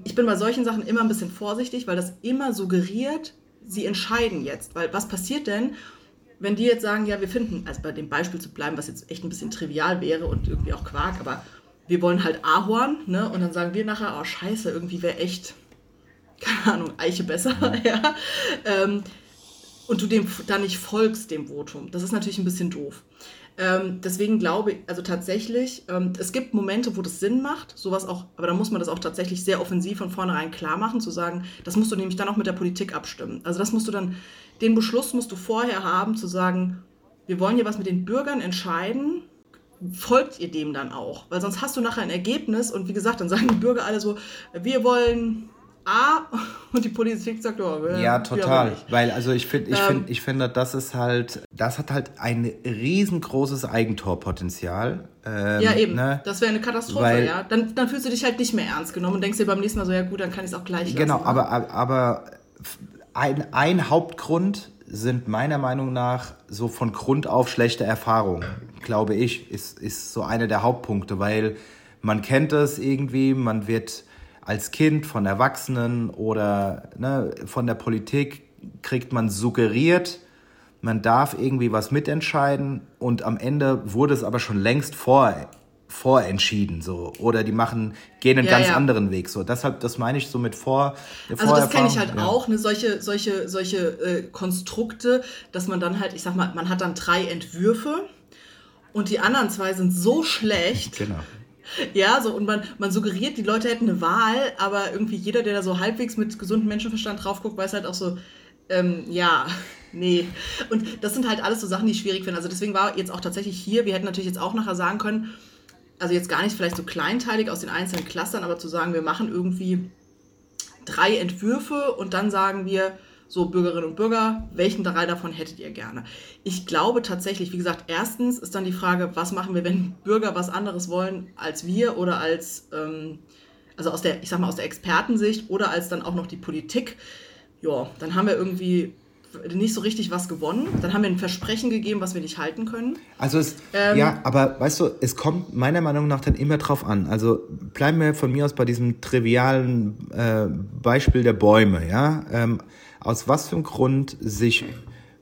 ich bin bei solchen Sachen immer ein bisschen vorsichtig, weil das immer suggeriert, sie entscheiden jetzt. Weil was passiert denn, wenn die jetzt sagen, ja, wir finden, also bei dem Beispiel zu bleiben, was jetzt echt ein bisschen trivial wäre und irgendwie auch Quark, aber wir wollen halt Ahorn, ne? Und dann sagen wir nachher, oh scheiße, irgendwie wäre echt, keine Ahnung, Eiche besser, ja. Ähm, und du dem dann nicht folgst, dem Votum. Das ist natürlich ein bisschen doof. Ähm, deswegen glaube ich, also tatsächlich, ähm, es gibt Momente, wo das Sinn macht, sowas auch, aber da muss man das auch tatsächlich sehr offensiv von vornherein klar machen, zu sagen, das musst du nämlich dann auch mit der Politik abstimmen. Also das musst du dann, den Beschluss musst du vorher haben, zu sagen, wir wollen hier was mit den Bürgern entscheiden, folgt ihr dem dann auch? Weil sonst hast du nachher ein Ergebnis und wie gesagt, dann sagen die Bürger alle so, wir wollen A und die Politik sagt, oh, wir, Ja, total. Weil, also ich finde, ich, ähm, find, ich finde, das ist halt, das hat halt ein riesengroßes Eigentorpotenzial. Ähm, ja, eben. Ne? Das wäre eine Katastrophe, Weil, ja. Dann, dann fühlst du dich halt nicht mehr ernst genommen und denkst dir beim nächsten Mal so, ja gut, dann kann ich es auch gleich lassen. Genau, ne? aber, aber ein, ein Hauptgrund sind meiner Meinung nach so von Grund auf schlechte Erfahrungen, glaube ich, ist, ist so einer der Hauptpunkte, weil man kennt das irgendwie, man wird als Kind von Erwachsenen oder ne, von der Politik kriegt man suggeriert, man darf irgendwie was mitentscheiden und am Ende wurde es aber schon längst vor, vorentschieden so oder die machen gehen einen ja, ganz ja. anderen Weg so deshalb das meine ich so mit vor also das kenne ich halt ja. auch ne solche solche solche äh, Konstrukte dass man dann halt ich sag mal man hat dann drei Entwürfe und die anderen zwei sind so schlecht genau ja, so und man, man suggeriert, die Leute hätten eine Wahl, aber irgendwie jeder, der da so halbwegs mit gesundem Menschenverstand drauf guckt, weiß halt auch so, ähm, ja, nee. Und das sind halt alles so Sachen, die ich schwierig finde. Also deswegen war jetzt auch tatsächlich hier, wir hätten natürlich jetzt auch nachher sagen können, also jetzt gar nicht vielleicht so kleinteilig aus den einzelnen Clustern, aber zu sagen, wir machen irgendwie drei Entwürfe und dann sagen wir, so Bürgerinnen und Bürger, welchen drei davon hättet ihr gerne? Ich glaube tatsächlich, wie gesagt, erstens ist dann die Frage, was machen wir, wenn Bürger was anderes wollen als wir oder als, ähm, also aus der, ich sag mal, aus der Expertensicht oder als dann auch noch die Politik. Ja, dann haben wir irgendwie nicht so richtig was gewonnen. Dann haben wir ein Versprechen gegeben, was wir nicht halten können. Also es, ähm, ja, aber weißt du, es kommt meiner Meinung nach dann immer drauf an. Also bleiben wir von mir aus bei diesem trivialen äh, Beispiel der Bäume, ja. Ähm, aus was für einem Grund sich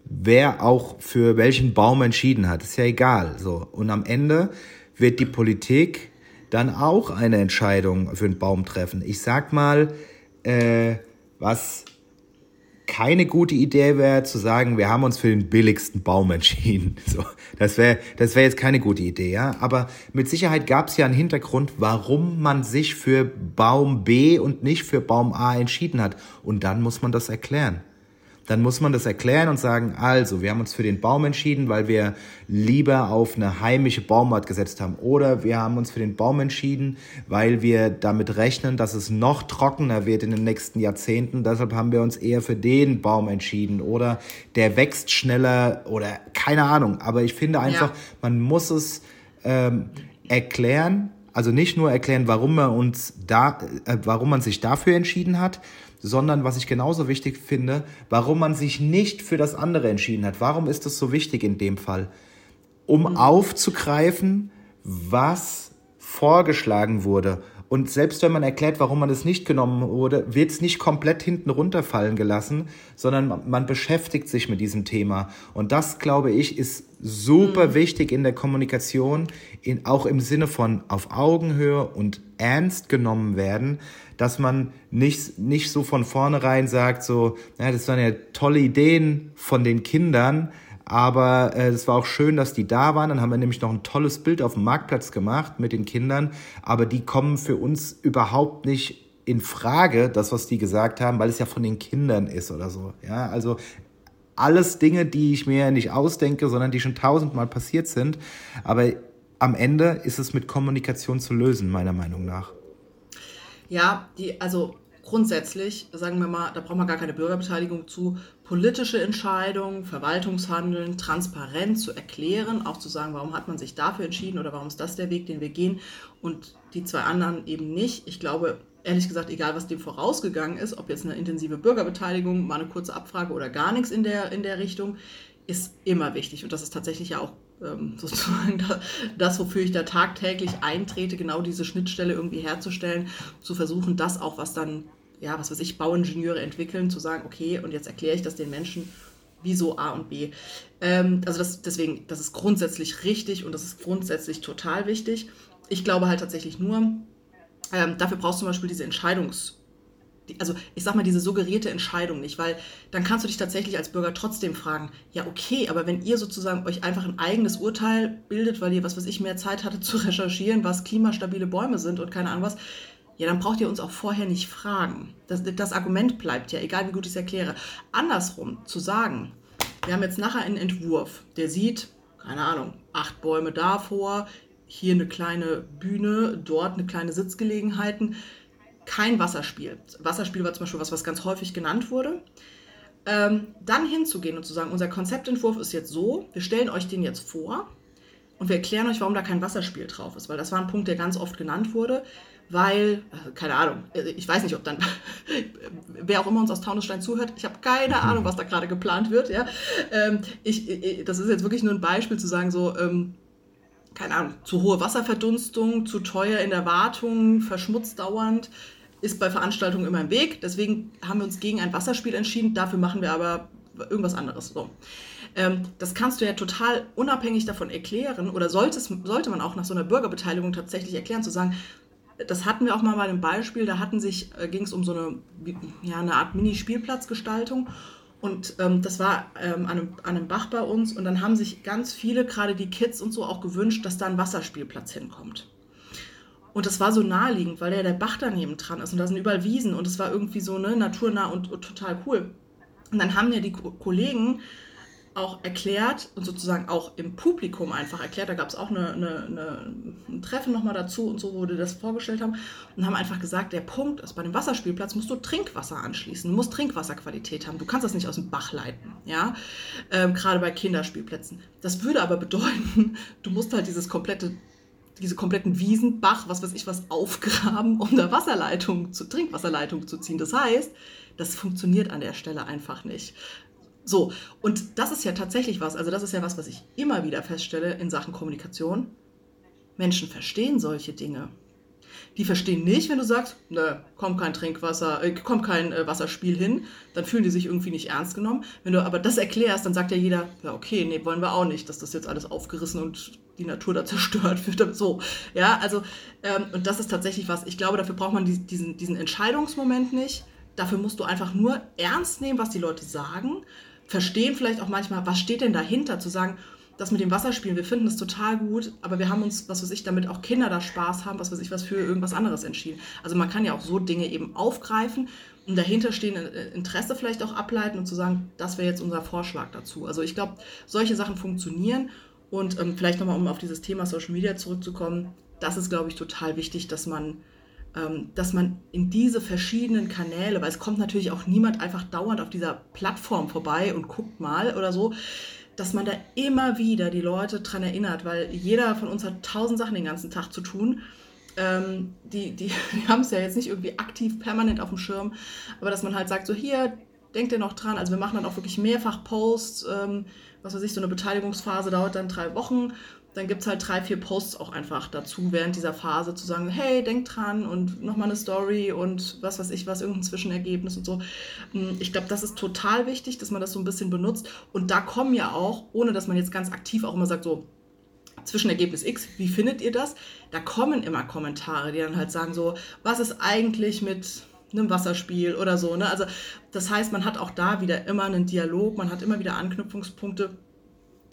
wer auch für welchen Baum entschieden hat, ist ja egal. So und am Ende wird die Politik dann auch eine Entscheidung für einen Baum treffen. Ich sag mal, äh, was keine gute Idee wäre, zu sagen, wir haben uns für den billigsten Baum entschieden. So, das wäre das wäre jetzt keine gute Idee, ja. Aber mit Sicherheit gab es ja einen Hintergrund, warum man sich für Baum B und nicht für Baum A entschieden hat. Und dann muss man das erklären dann muss man das erklären und sagen, also, wir haben uns für den Baum entschieden, weil wir lieber auf eine heimische Baumart gesetzt haben. Oder wir haben uns für den Baum entschieden, weil wir damit rechnen, dass es noch trockener wird in den nächsten Jahrzehnten. Deshalb haben wir uns eher für den Baum entschieden. Oder der wächst schneller oder keine Ahnung. Aber ich finde einfach, ja. man muss es ähm, erklären. Also nicht nur erklären, warum man uns da, äh, warum man sich dafür entschieden hat, sondern was ich genauso wichtig finde, warum man sich nicht für das andere entschieden hat. Warum ist das so wichtig in dem Fall? Um mhm. aufzugreifen, was vorgeschlagen wurde. Und selbst wenn man erklärt, warum man es nicht genommen wurde, wird es nicht komplett hinten runterfallen gelassen, sondern man beschäftigt sich mit diesem Thema. Und das, glaube ich, ist super mhm. wichtig in der Kommunikation, in, auch im Sinne von auf Augenhöhe und ernst genommen werden, dass man nicht, nicht so von vornherein sagt, so, ja, das waren ja tolle Ideen von den Kindern, aber äh, es war auch schön, dass die da waren. Dann haben wir nämlich noch ein tolles Bild auf dem Marktplatz gemacht mit den Kindern, aber die kommen für uns überhaupt nicht in Frage, das, was die gesagt haben, weil es ja von den Kindern ist oder so. Ja, also alles Dinge, die ich mir nicht ausdenke, sondern die schon tausendmal passiert sind. Aber am Ende ist es mit Kommunikation zu lösen, meiner Meinung nach. Ja, die, also grundsätzlich, sagen wir mal, da braucht man gar keine Bürgerbeteiligung zu, politische Entscheidungen, Verwaltungshandeln transparent zu erklären, auch zu sagen, warum hat man sich dafür entschieden oder warum ist das der Weg, den wir gehen und die zwei anderen eben nicht. Ich glaube, ehrlich gesagt, egal was dem vorausgegangen ist, ob jetzt eine intensive Bürgerbeteiligung, mal eine kurze Abfrage oder gar nichts in der, in der Richtung, ist immer wichtig. Und das ist tatsächlich ja auch ähm, sozusagen das, wofür ich da tagtäglich eintrete, genau diese Schnittstelle irgendwie herzustellen, zu versuchen, das auch, was dann, ja, was weiß ich, Bauingenieure entwickeln, zu sagen, okay, und jetzt erkläre ich das den Menschen, wieso A und B. Ähm, also das, deswegen, das ist grundsätzlich richtig und das ist grundsätzlich total wichtig. Ich glaube halt tatsächlich nur, ähm, dafür brauchst du zum Beispiel diese Entscheidungs- also ich sag mal, diese suggerierte Entscheidung nicht, weil dann kannst du dich tatsächlich als Bürger trotzdem fragen, ja, okay, aber wenn ihr sozusagen euch einfach ein eigenes Urteil bildet, weil ihr, was weiß ich, mehr Zeit hattet zu recherchieren, was klimastabile Bäume sind und keine Ahnung was, ja, dann braucht ihr uns auch vorher nicht fragen. Das, das Argument bleibt ja, egal wie gut ich es erkläre. Andersrum zu sagen, wir haben jetzt nachher einen Entwurf, der sieht, keine Ahnung, acht Bäume davor, hier eine kleine Bühne, dort eine kleine Sitzgelegenheiten kein Wasserspiel. Wasserspiel war zum Beispiel was, was ganz häufig genannt wurde. Ähm, dann hinzugehen und zu sagen, unser Konzeptentwurf ist jetzt so, wir stellen euch den jetzt vor und wir erklären euch, warum da kein Wasserspiel drauf ist, weil das war ein Punkt, der ganz oft genannt wurde, weil, äh, keine Ahnung, äh, ich weiß nicht, ob dann, wer auch immer uns aus Taunusstein zuhört, ich habe keine Ahnung, was da gerade geplant wird, ja. Ähm, ich, ich, das ist jetzt wirklich nur ein Beispiel zu sagen, so, ähm, keine Ahnung, zu hohe Wasserverdunstung, zu teuer in der Wartung, verschmutzt dauernd, ist bei Veranstaltungen immer im Weg. Deswegen haben wir uns gegen ein Wasserspiel entschieden. Dafür machen wir aber irgendwas anderes. So. Ähm, das kannst du ja total unabhängig davon erklären oder solltest, sollte man auch nach so einer Bürgerbeteiligung tatsächlich erklären, zu sagen, das hatten wir auch mal bei einem Beispiel, da hatten sich, äh, ging es um so eine, ja, eine Art Mini-Spielplatzgestaltung und ähm, das war ähm, an, einem, an, einem, Bach bei uns und dann haben sich ganz viele, gerade die Kids und so, auch gewünscht, dass da ein Wasserspielplatz hinkommt. Und das war so naheliegend, weil ja der Bach daneben dran ist und da sind überall Wiesen und es war irgendwie so ne, naturnah und, und total cool. Und dann haben ja die Ko Kollegen auch erklärt und sozusagen auch im Publikum einfach erklärt. Da gab es auch eine, eine, eine, ein Treffen nochmal dazu und so, wo die das vorgestellt haben und haben einfach gesagt, der Punkt ist, bei dem Wasserspielplatz musst du Trinkwasser anschließen, musst Trinkwasserqualität haben, du kannst das nicht aus dem Bach leiten, ja, ähm, gerade bei Kinderspielplätzen. Das würde aber bedeuten, du musst halt dieses komplette diese kompletten Wiesen, Bach, was weiß ich was, aufgraben, um da Wasserleitung zu Trinkwasserleitung zu ziehen. Das heißt, das funktioniert an der Stelle einfach nicht. So, und das ist ja tatsächlich was, also das ist ja was, was ich immer wieder feststelle in Sachen Kommunikation. Menschen verstehen solche Dinge. Die verstehen nicht, wenn du sagst, ne, kommt kein Trinkwasser, äh, kommt kein äh, Wasserspiel hin, dann fühlen die sich irgendwie nicht ernst genommen. Wenn du aber das erklärst, dann sagt ja jeder, ja, okay, nee, wollen wir auch nicht, dass das jetzt alles aufgerissen und die Natur da zerstört wird. So, ja, also, ähm, und das ist tatsächlich was, ich glaube, dafür braucht man diesen, diesen Entscheidungsmoment nicht. Dafür musst du einfach nur ernst nehmen, was die Leute sagen verstehen vielleicht auch manchmal, was steht denn dahinter, zu sagen, das mit dem Wasserspielen, wir finden das total gut, aber wir haben uns, was weiß ich, damit auch Kinder da Spaß haben, was weiß ich, was für irgendwas anderes entschieden. Also man kann ja auch so Dinge eben aufgreifen und dahinter stehen äh, Interesse vielleicht auch ableiten und zu sagen, das wäre jetzt unser Vorschlag dazu. Also ich glaube, solche Sachen funktionieren und ähm, vielleicht nochmal, um auf dieses Thema Social Media zurückzukommen, das ist, glaube ich, total wichtig, dass man dass man in diese verschiedenen Kanäle, weil es kommt natürlich auch niemand einfach dauernd auf dieser Plattform vorbei und guckt mal oder so, dass man da immer wieder die Leute dran erinnert, weil jeder von uns hat tausend Sachen den ganzen Tag zu tun. Ähm, die, die, die haben es ja jetzt nicht irgendwie aktiv permanent auf dem Schirm, aber dass man halt sagt, so hier, denkt ihr noch dran, also wir machen dann auch wirklich mehrfach Posts, ähm, was weiß ich, so eine Beteiligungsphase dauert dann drei Wochen dann gibt es halt drei, vier Posts auch einfach dazu während dieser Phase zu sagen, hey, denk dran und nochmal eine Story und was weiß ich was, irgendein Zwischenergebnis und so. Hm, ich glaube, das ist total wichtig, dass man das so ein bisschen benutzt. Und da kommen ja auch, ohne dass man jetzt ganz aktiv auch immer sagt, so, Zwischenergebnis X, wie findet ihr das? Da kommen immer Kommentare, die dann halt sagen so, was ist eigentlich mit einem Wasserspiel oder so. Ne? Also das heißt, man hat auch da wieder immer einen Dialog, man hat immer wieder Anknüpfungspunkte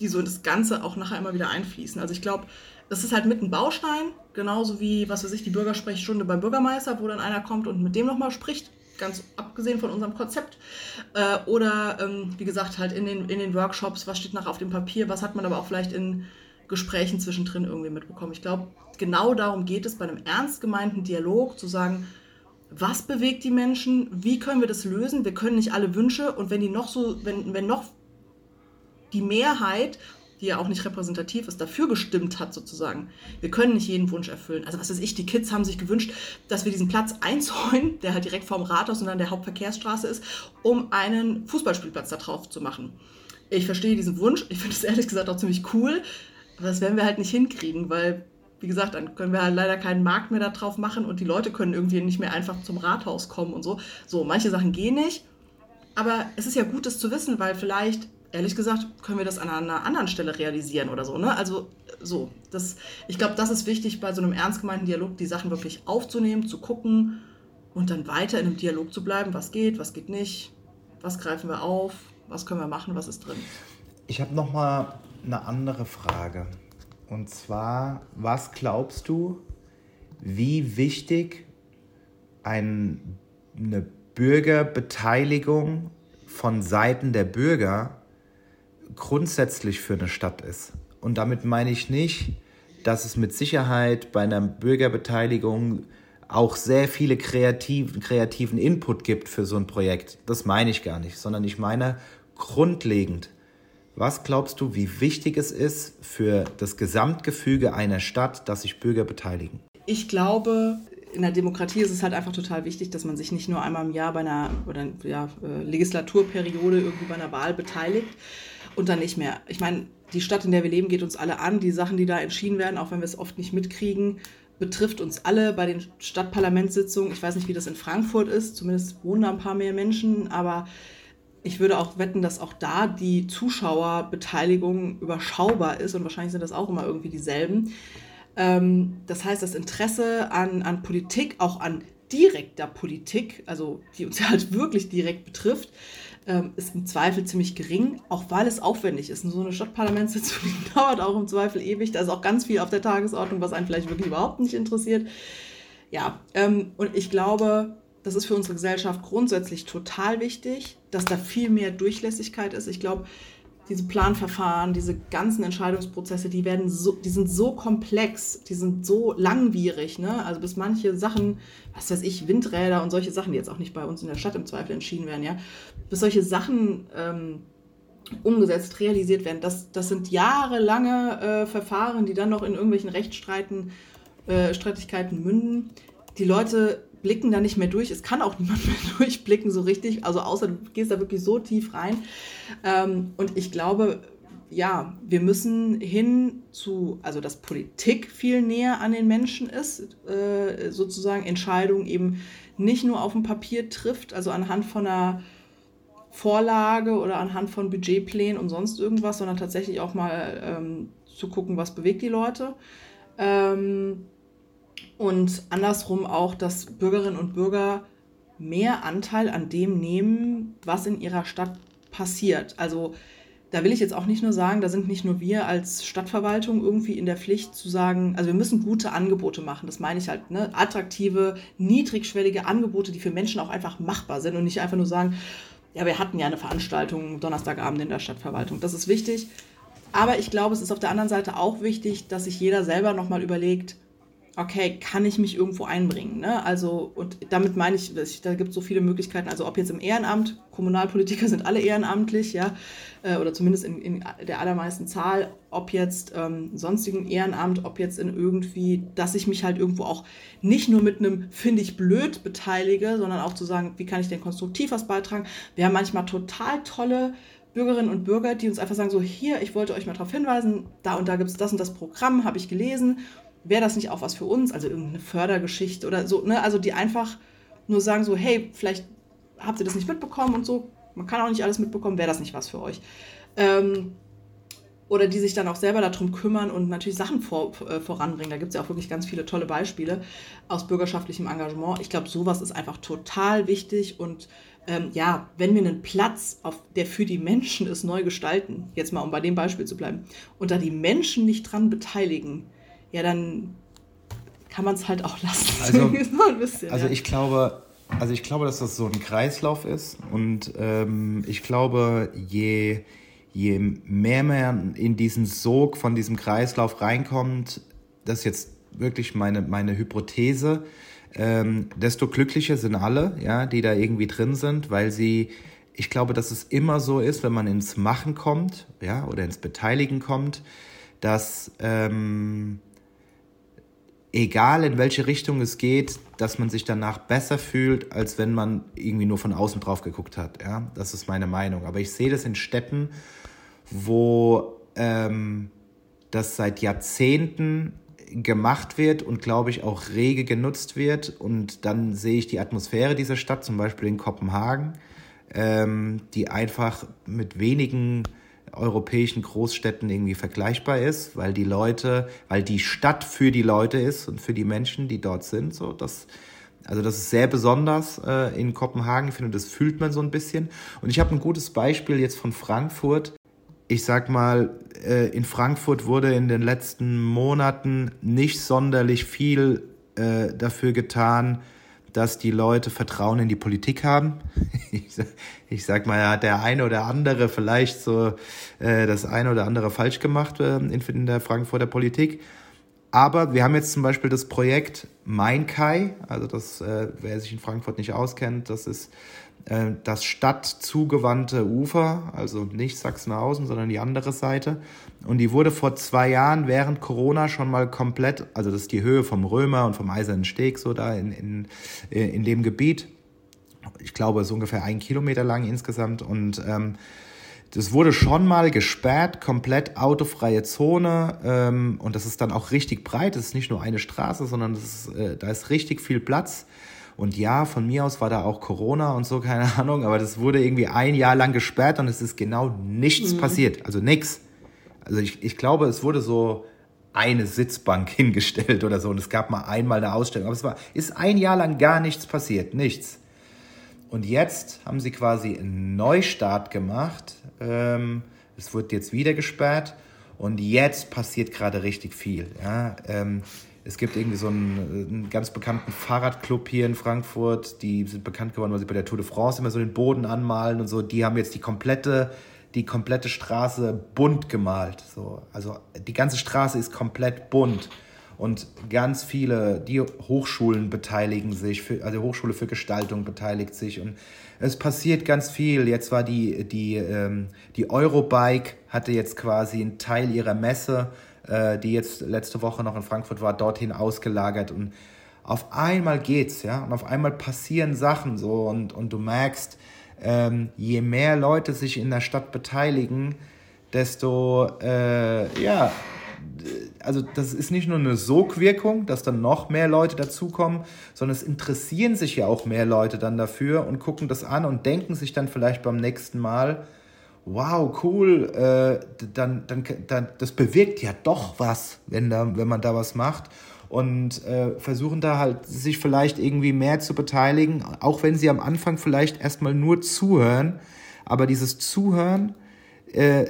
die so in das Ganze auch nachher immer wieder einfließen. Also ich glaube, das ist halt mit ein Baustein, genauso wie, was weiß ich, die Bürgersprechstunde beim Bürgermeister, wo dann einer kommt und mit dem nochmal spricht, ganz abgesehen von unserem Konzept. Äh, oder, ähm, wie gesagt, halt in den, in den Workshops, was steht nachher auf dem Papier, was hat man aber auch vielleicht in Gesprächen zwischendrin irgendwie mitbekommen. Ich glaube, genau darum geht es bei einem ernst gemeinten Dialog, zu sagen, was bewegt die Menschen, wie können wir das lösen? Wir können nicht alle Wünsche und wenn die noch so, wenn, wenn noch die Mehrheit, die ja auch nicht repräsentativ ist, dafür gestimmt hat sozusagen. Wir können nicht jeden Wunsch erfüllen. Also was weiß ich, die Kids haben sich gewünscht, dass wir diesen Platz einzäunen, der halt direkt vorm Rathaus und an der Hauptverkehrsstraße ist, um einen Fußballspielplatz da drauf zu machen. Ich verstehe diesen Wunsch, ich finde es ehrlich gesagt auch ziemlich cool, aber das werden wir halt nicht hinkriegen, weil wie gesagt, dann können wir halt leider keinen Markt mehr da drauf machen und die Leute können irgendwie nicht mehr einfach zum Rathaus kommen und so. So, manche Sachen gehen nicht. Aber es ist ja gut, das zu wissen, weil vielleicht ehrlich gesagt, können wir das an einer anderen Stelle realisieren oder so. Ne? Also so, das, ich glaube, das ist wichtig bei so einem ernst gemeinten Dialog, die Sachen wirklich aufzunehmen, zu gucken und dann weiter in einem Dialog zu bleiben, was geht, was geht nicht, was greifen wir auf, was können wir machen, was ist drin. Ich habe noch mal eine andere Frage. Und zwar, was glaubst du, wie wichtig ein, eine Bürgerbeteiligung von Seiten der Bürger grundsätzlich für eine Stadt ist. Und damit meine ich nicht, dass es mit Sicherheit bei einer Bürgerbeteiligung auch sehr viele kreativ, kreativen Input gibt für so ein Projekt. Das meine ich gar nicht, sondern ich meine grundlegend. Was glaubst du, wie wichtig es ist für das Gesamtgefüge einer Stadt, dass sich Bürger beteiligen? Ich glaube, in der Demokratie ist es halt einfach total wichtig, dass man sich nicht nur einmal im Jahr bei einer oder, ja, äh, Legislaturperiode irgendwie bei einer Wahl beteiligt, und dann nicht mehr. Ich meine, die Stadt, in der wir leben, geht uns alle an. Die Sachen, die da entschieden werden, auch wenn wir es oft nicht mitkriegen, betrifft uns alle bei den Stadtparlamentssitzungen. Ich weiß nicht, wie das in Frankfurt ist, zumindest wohnen da ein paar mehr Menschen, aber ich würde auch wetten, dass auch da die Zuschauerbeteiligung überschaubar ist und wahrscheinlich sind das auch immer irgendwie dieselben. Ähm, das heißt, das Interesse an, an Politik, auch an direkter Politik, also die uns halt wirklich direkt betrifft, ähm, ist im Zweifel ziemlich gering, auch weil es aufwendig ist. So eine Stadtparlamentssitzung dauert auch im Zweifel ewig. Da ist auch ganz viel auf der Tagesordnung, was einen vielleicht wirklich überhaupt nicht interessiert. Ja, ähm, und ich glaube, das ist für unsere Gesellschaft grundsätzlich total wichtig, dass da viel mehr Durchlässigkeit ist. Ich glaube, diese Planverfahren, diese ganzen Entscheidungsprozesse, die werden so, die sind so komplex, die sind so langwierig, ne? Also bis manche Sachen, was weiß ich, Windräder und solche Sachen, die jetzt auch nicht bei uns in der Stadt im Zweifel entschieden werden, ja, bis solche Sachen ähm, umgesetzt, realisiert werden, das, das sind jahrelange äh, Verfahren, die dann noch in irgendwelchen Rechtsstreiten, äh, Streitigkeiten münden. Die Leute blicken da nicht mehr durch. Es kann auch niemand mehr durchblicken so richtig. Also außer du gehst da wirklich so tief rein. Ähm, und ich glaube, ja, wir müssen hin zu, also dass Politik viel näher an den Menschen ist, äh, sozusagen Entscheidungen eben nicht nur auf dem Papier trifft, also anhand von einer Vorlage oder anhand von Budgetplänen und sonst irgendwas, sondern tatsächlich auch mal ähm, zu gucken, was bewegt die Leute. Ähm, und andersrum auch, dass Bürgerinnen und Bürger mehr Anteil an dem nehmen, was in ihrer Stadt passiert. Also da will ich jetzt auch nicht nur sagen, da sind nicht nur wir als Stadtverwaltung irgendwie in der Pflicht zu sagen, also wir müssen gute Angebote machen. Das meine ich halt, ne? attraktive, niedrigschwellige Angebote, die für Menschen auch einfach machbar sind und nicht einfach nur sagen, ja, wir hatten ja eine Veranstaltung Donnerstagabend in der Stadtverwaltung. Das ist wichtig. Aber ich glaube, es ist auf der anderen Seite auch wichtig, dass sich jeder selber nochmal überlegt, okay, kann ich mich irgendwo einbringen? Ne? Also, und damit meine ich, da gibt es so viele Möglichkeiten, also ob jetzt im Ehrenamt, Kommunalpolitiker sind alle ehrenamtlich, ja, äh, oder zumindest in, in der allermeisten Zahl, ob jetzt ähm, sonstigen Ehrenamt, ob jetzt in irgendwie, dass ich mich halt irgendwo auch nicht nur mit einem finde ich blöd beteilige, sondern auch zu sagen, wie kann ich denn konstruktiv was beitragen? Wir haben manchmal total tolle Bürgerinnen und Bürger, die uns einfach sagen, so hier, ich wollte euch mal darauf hinweisen, da und da gibt es das und das Programm, habe ich gelesen wäre das nicht auch was für uns? Also irgendeine Fördergeschichte oder so, ne? Also die einfach nur sagen so, hey, vielleicht habt ihr das nicht mitbekommen und so. Man kann auch nicht alles mitbekommen, wäre das nicht was für euch? Ähm, oder die sich dann auch selber darum kümmern und natürlich Sachen vor, äh, voranbringen. Da gibt es ja auch wirklich ganz viele tolle Beispiele aus bürgerschaftlichem Engagement. Ich glaube, sowas ist einfach total wichtig und ähm, ja, wenn wir einen Platz, auf, der für die Menschen ist, neu gestalten, jetzt mal um bei dem Beispiel zu bleiben, und da die Menschen nicht dran beteiligen, ja, dann kann man es halt auch lassen. Also, bisschen, also ja. ich glaube, also ich glaube, dass das so ein Kreislauf ist und ähm, ich glaube, je, je mehr man in diesen Sog von diesem Kreislauf reinkommt, das ist jetzt wirklich meine, meine Hypothese, ähm, desto glücklicher sind alle, ja, die da irgendwie drin sind, weil sie, ich glaube, dass es immer so ist, wenn man ins Machen kommt, ja, oder ins Beteiligen kommt, dass ähm, egal in welche Richtung es geht, dass man sich danach besser fühlt, als wenn man irgendwie nur von außen drauf geguckt hat. Ja, das ist meine Meinung. Aber ich sehe das in Städten, wo ähm, das seit Jahrzehnten gemacht wird und glaube ich auch rege genutzt wird. Und dann sehe ich die Atmosphäre dieser Stadt, zum Beispiel in Kopenhagen, ähm, die einfach mit wenigen europäischen Großstädten irgendwie vergleichbar ist, weil die Leute, weil die Stadt für die Leute ist und für die Menschen, die dort sind. So, das, also das ist sehr besonders äh, in Kopenhagen. Ich finde, das fühlt man so ein bisschen. Und ich habe ein gutes Beispiel jetzt von Frankfurt. Ich sag mal, äh, in Frankfurt wurde in den letzten Monaten nicht sonderlich viel äh, dafür getan, dass die Leute Vertrauen in die Politik haben. Ich, ich sag mal, hat der eine oder andere vielleicht so äh, das eine oder andere falsch gemacht äh, in, in der Frankfurter Politik. Aber wir haben jetzt zum Beispiel das Projekt Mein Kai, also das, äh, wer sich in Frankfurt nicht auskennt, das ist äh, das stadtzugewandte Ufer, also nicht Sachsenhausen, sondern die andere Seite. Und die wurde vor zwei Jahren während Corona schon mal komplett, also das ist die Höhe vom Römer und vom Eisernen Steg, so da in, in, äh, in dem Gebiet. Ich glaube, es ist ungefähr ein Kilometer lang insgesamt. Und ähm, das wurde schon mal gesperrt, komplett autofreie Zone. Ähm, und das ist dann auch richtig breit. Das ist nicht nur eine Straße, sondern das ist, äh, da ist richtig viel Platz. Und ja, von mir aus war da auch Corona und so, keine Ahnung, aber das wurde irgendwie ein Jahr lang gesperrt und es ist genau nichts mhm. passiert. Also nichts. Also ich, ich glaube, es wurde so eine Sitzbank hingestellt oder so und es gab mal einmal eine Ausstellung. Aber es war, ist ein Jahr lang gar nichts passiert, nichts. Und jetzt haben sie quasi einen Neustart gemacht. Ähm, es wird jetzt wieder gesperrt und jetzt passiert gerade richtig viel. Ja? Ähm, es gibt irgendwie so einen, einen, ganz bekannten Fahrradclub hier in Frankfurt, die sind bekannt geworden, weil sie bei der Tour de France immer so den Boden anmalen und so. Die haben jetzt die komplette die komplette Straße bunt gemalt. So. Also die ganze Straße ist komplett bunt. Und ganz viele, die Hochschulen beteiligen sich, für, also die Hochschule für Gestaltung beteiligt sich. Und es passiert ganz viel. Jetzt war die, die, ähm, die Eurobike, hatte jetzt quasi einen Teil ihrer Messe, äh, die jetzt letzte Woche noch in Frankfurt war, dorthin ausgelagert. Und auf einmal geht's, ja. Und auf einmal passieren Sachen so und, und du merkst, ähm, je mehr Leute sich in der Stadt beteiligen, desto, äh, ja, also das ist nicht nur eine Sogwirkung, dass dann noch mehr Leute dazukommen, sondern es interessieren sich ja auch mehr Leute dann dafür und gucken das an und denken sich dann vielleicht beim nächsten Mal, wow, cool, äh, dann, dann, dann, das bewirkt ja doch was, wenn, da, wenn man da was macht und äh, versuchen da halt sich vielleicht irgendwie mehr zu beteiligen, auch wenn sie am Anfang vielleicht erstmal nur zuhören. Aber dieses Zuhören äh,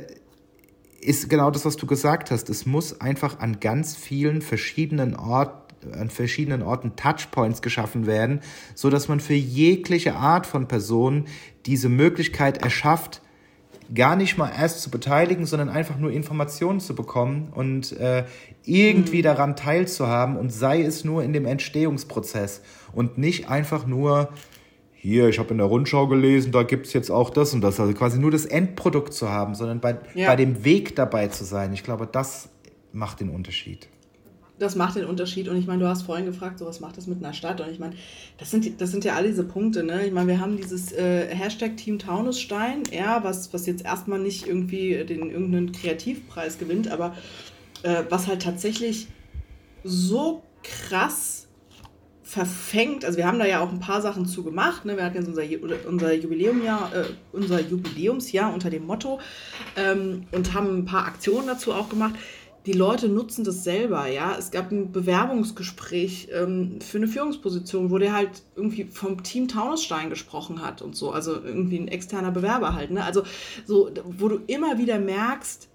ist genau das, was du gesagt hast. Es muss einfach an ganz vielen verschiedenen Orten an verschiedenen Orten Touchpoints geschaffen werden, so dass man für jegliche Art von Person diese Möglichkeit erschafft, gar nicht mal erst zu beteiligen, sondern einfach nur Informationen zu bekommen und äh, irgendwie mhm. daran teilzuhaben und sei es nur in dem Entstehungsprozess und nicht einfach nur, hier, ich habe in der Rundschau gelesen, da gibt es jetzt auch das und das, also quasi nur das Endprodukt zu haben, sondern bei, ja. bei dem Weg dabei zu sein. Ich glaube, das macht den Unterschied das macht den Unterschied. Und ich meine, du hast vorhin gefragt, so was macht das mit einer Stadt? Und ich meine, das sind, das sind ja alle diese Punkte. Ne? Ich meine, wir haben dieses äh, Hashtag Team Taunusstein, ja, was, was jetzt erstmal nicht irgendwie den irgendeinen Kreativpreis gewinnt, aber äh, was halt tatsächlich so krass verfängt. Also wir haben da ja auch ein paar Sachen zu gemacht. Ne? Wir hatten jetzt unser, unser, Jubiläumjahr, äh, unser Jubiläumsjahr unter dem Motto ähm, und haben ein paar Aktionen dazu auch gemacht die Leute nutzen das selber, ja. Es gab ein Bewerbungsgespräch ähm, für eine Führungsposition, wo der halt irgendwie vom Team Taunusstein gesprochen hat und so, also irgendwie ein externer Bewerber halt, ne? Also so, wo du immer wieder merkst,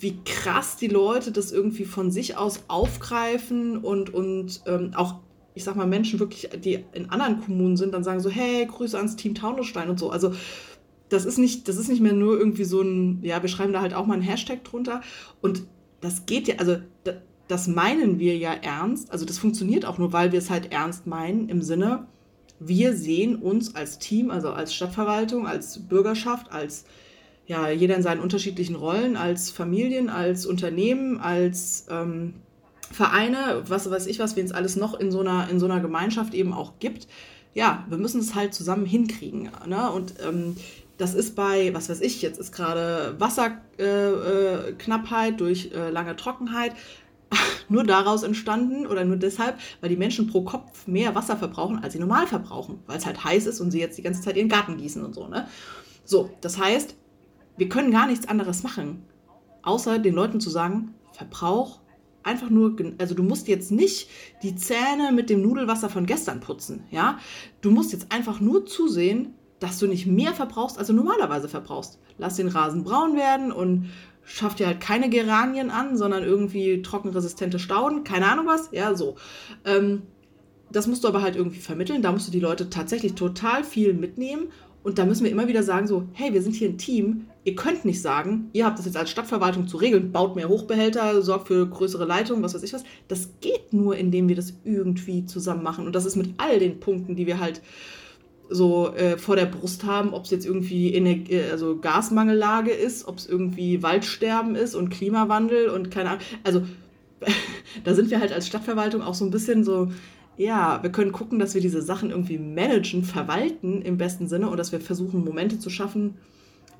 wie krass die Leute das irgendwie von sich aus aufgreifen und, und ähm, auch, ich sag mal, Menschen wirklich, die in anderen Kommunen sind, dann sagen so, hey, Grüße ans Team Taunusstein und so. Also das ist nicht, das ist nicht mehr nur irgendwie so ein, ja, wir schreiben da halt auch mal einen Hashtag drunter. Und das geht ja, also das meinen wir ja ernst. Also das funktioniert auch nur, weil wir es halt ernst meinen im Sinne, wir sehen uns als Team, also als Stadtverwaltung, als Bürgerschaft, als ja, jeder in seinen unterschiedlichen Rollen, als Familien, als Unternehmen, als ähm, Vereine, was weiß ich was, wen es alles noch in so, einer, in so einer Gemeinschaft eben auch gibt. Ja, wir müssen es halt zusammen hinkriegen. Ne? Und ähm, das ist bei, was weiß ich, jetzt ist gerade Wasserknappheit äh, äh, durch äh, lange Trockenheit nur daraus entstanden oder nur deshalb, weil die Menschen pro Kopf mehr Wasser verbrauchen, als sie normal verbrauchen, weil es halt heiß ist und sie jetzt die ganze Zeit ihren Garten gießen und so. Ne? So, das heißt, wir können gar nichts anderes machen, außer den Leuten zu sagen, Verbrauch einfach nur, also du musst jetzt nicht die Zähne mit dem Nudelwasser von gestern putzen, ja? Du musst jetzt einfach nur zusehen, dass du nicht mehr verbrauchst, als du normalerweise verbrauchst. Lass den Rasen braun werden und schaff dir halt keine Geranien an, sondern irgendwie trockenresistente Stauden, keine Ahnung was, ja, so. Ähm, das musst du aber halt irgendwie vermitteln, da musst du die Leute tatsächlich total viel mitnehmen und da müssen wir immer wieder sagen so, hey, wir sind hier ein Team, ihr könnt nicht sagen, ihr habt das jetzt als Stadtverwaltung zu regeln, baut mehr Hochbehälter, sorgt für größere Leitungen, was weiß ich was. Das geht nur, indem wir das irgendwie zusammen machen und das ist mit all den Punkten, die wir halt so äh, vor der Brust haben, ob es jetzt irgendwie Energie, äh, also Gasmangellage ist, ob es irgendwie Waldsterben ist und Klimawandel und keine Ahnung. Also da sind wir halt als Stadtverwaltung auch so ein bisschen so, ja, wir können gucken, dass wir diese Sachen irgendwie managen, verwalten im besten Sinne und dass wir versuchen, Momente zu schaffen,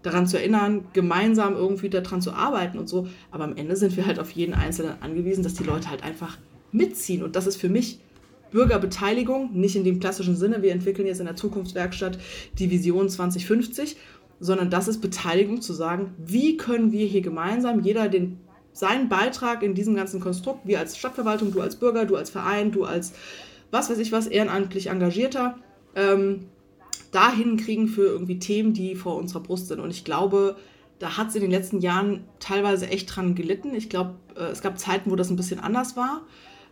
daran zu erinnern, gemeinsam irgendwie daran zu arbeiten und so. Aber am Ende sind wir halt auf jeden Einzelnen angewiesen, dass die Leute halt einfach mitziehen. Und das ist für mich Bürgerbeteiligung, nicht in dem klassischen Sinne, wir entwickeln jetzt in der Zukunftswerkstatt die Vision 2050, sondern das ist Beteiligung zu sagen, wie können wir hier gemeinsam jeder den, seinen Beitrag in diesem ganzen Konstrukt, wir als Stadtverwaltung, du als Bürger, du als Verein, du als was weiß ich was, ehrenamtlich Engagierter, ähm, dahin kriegen für irgendwie Themen, die vor unserer Brust sind. Und ich glaube, da hat es in den letzten Jahren teilweise echt dran gelitten. Ich glaube, äh, es gab Zeiten, wo das ein bisschen anders war.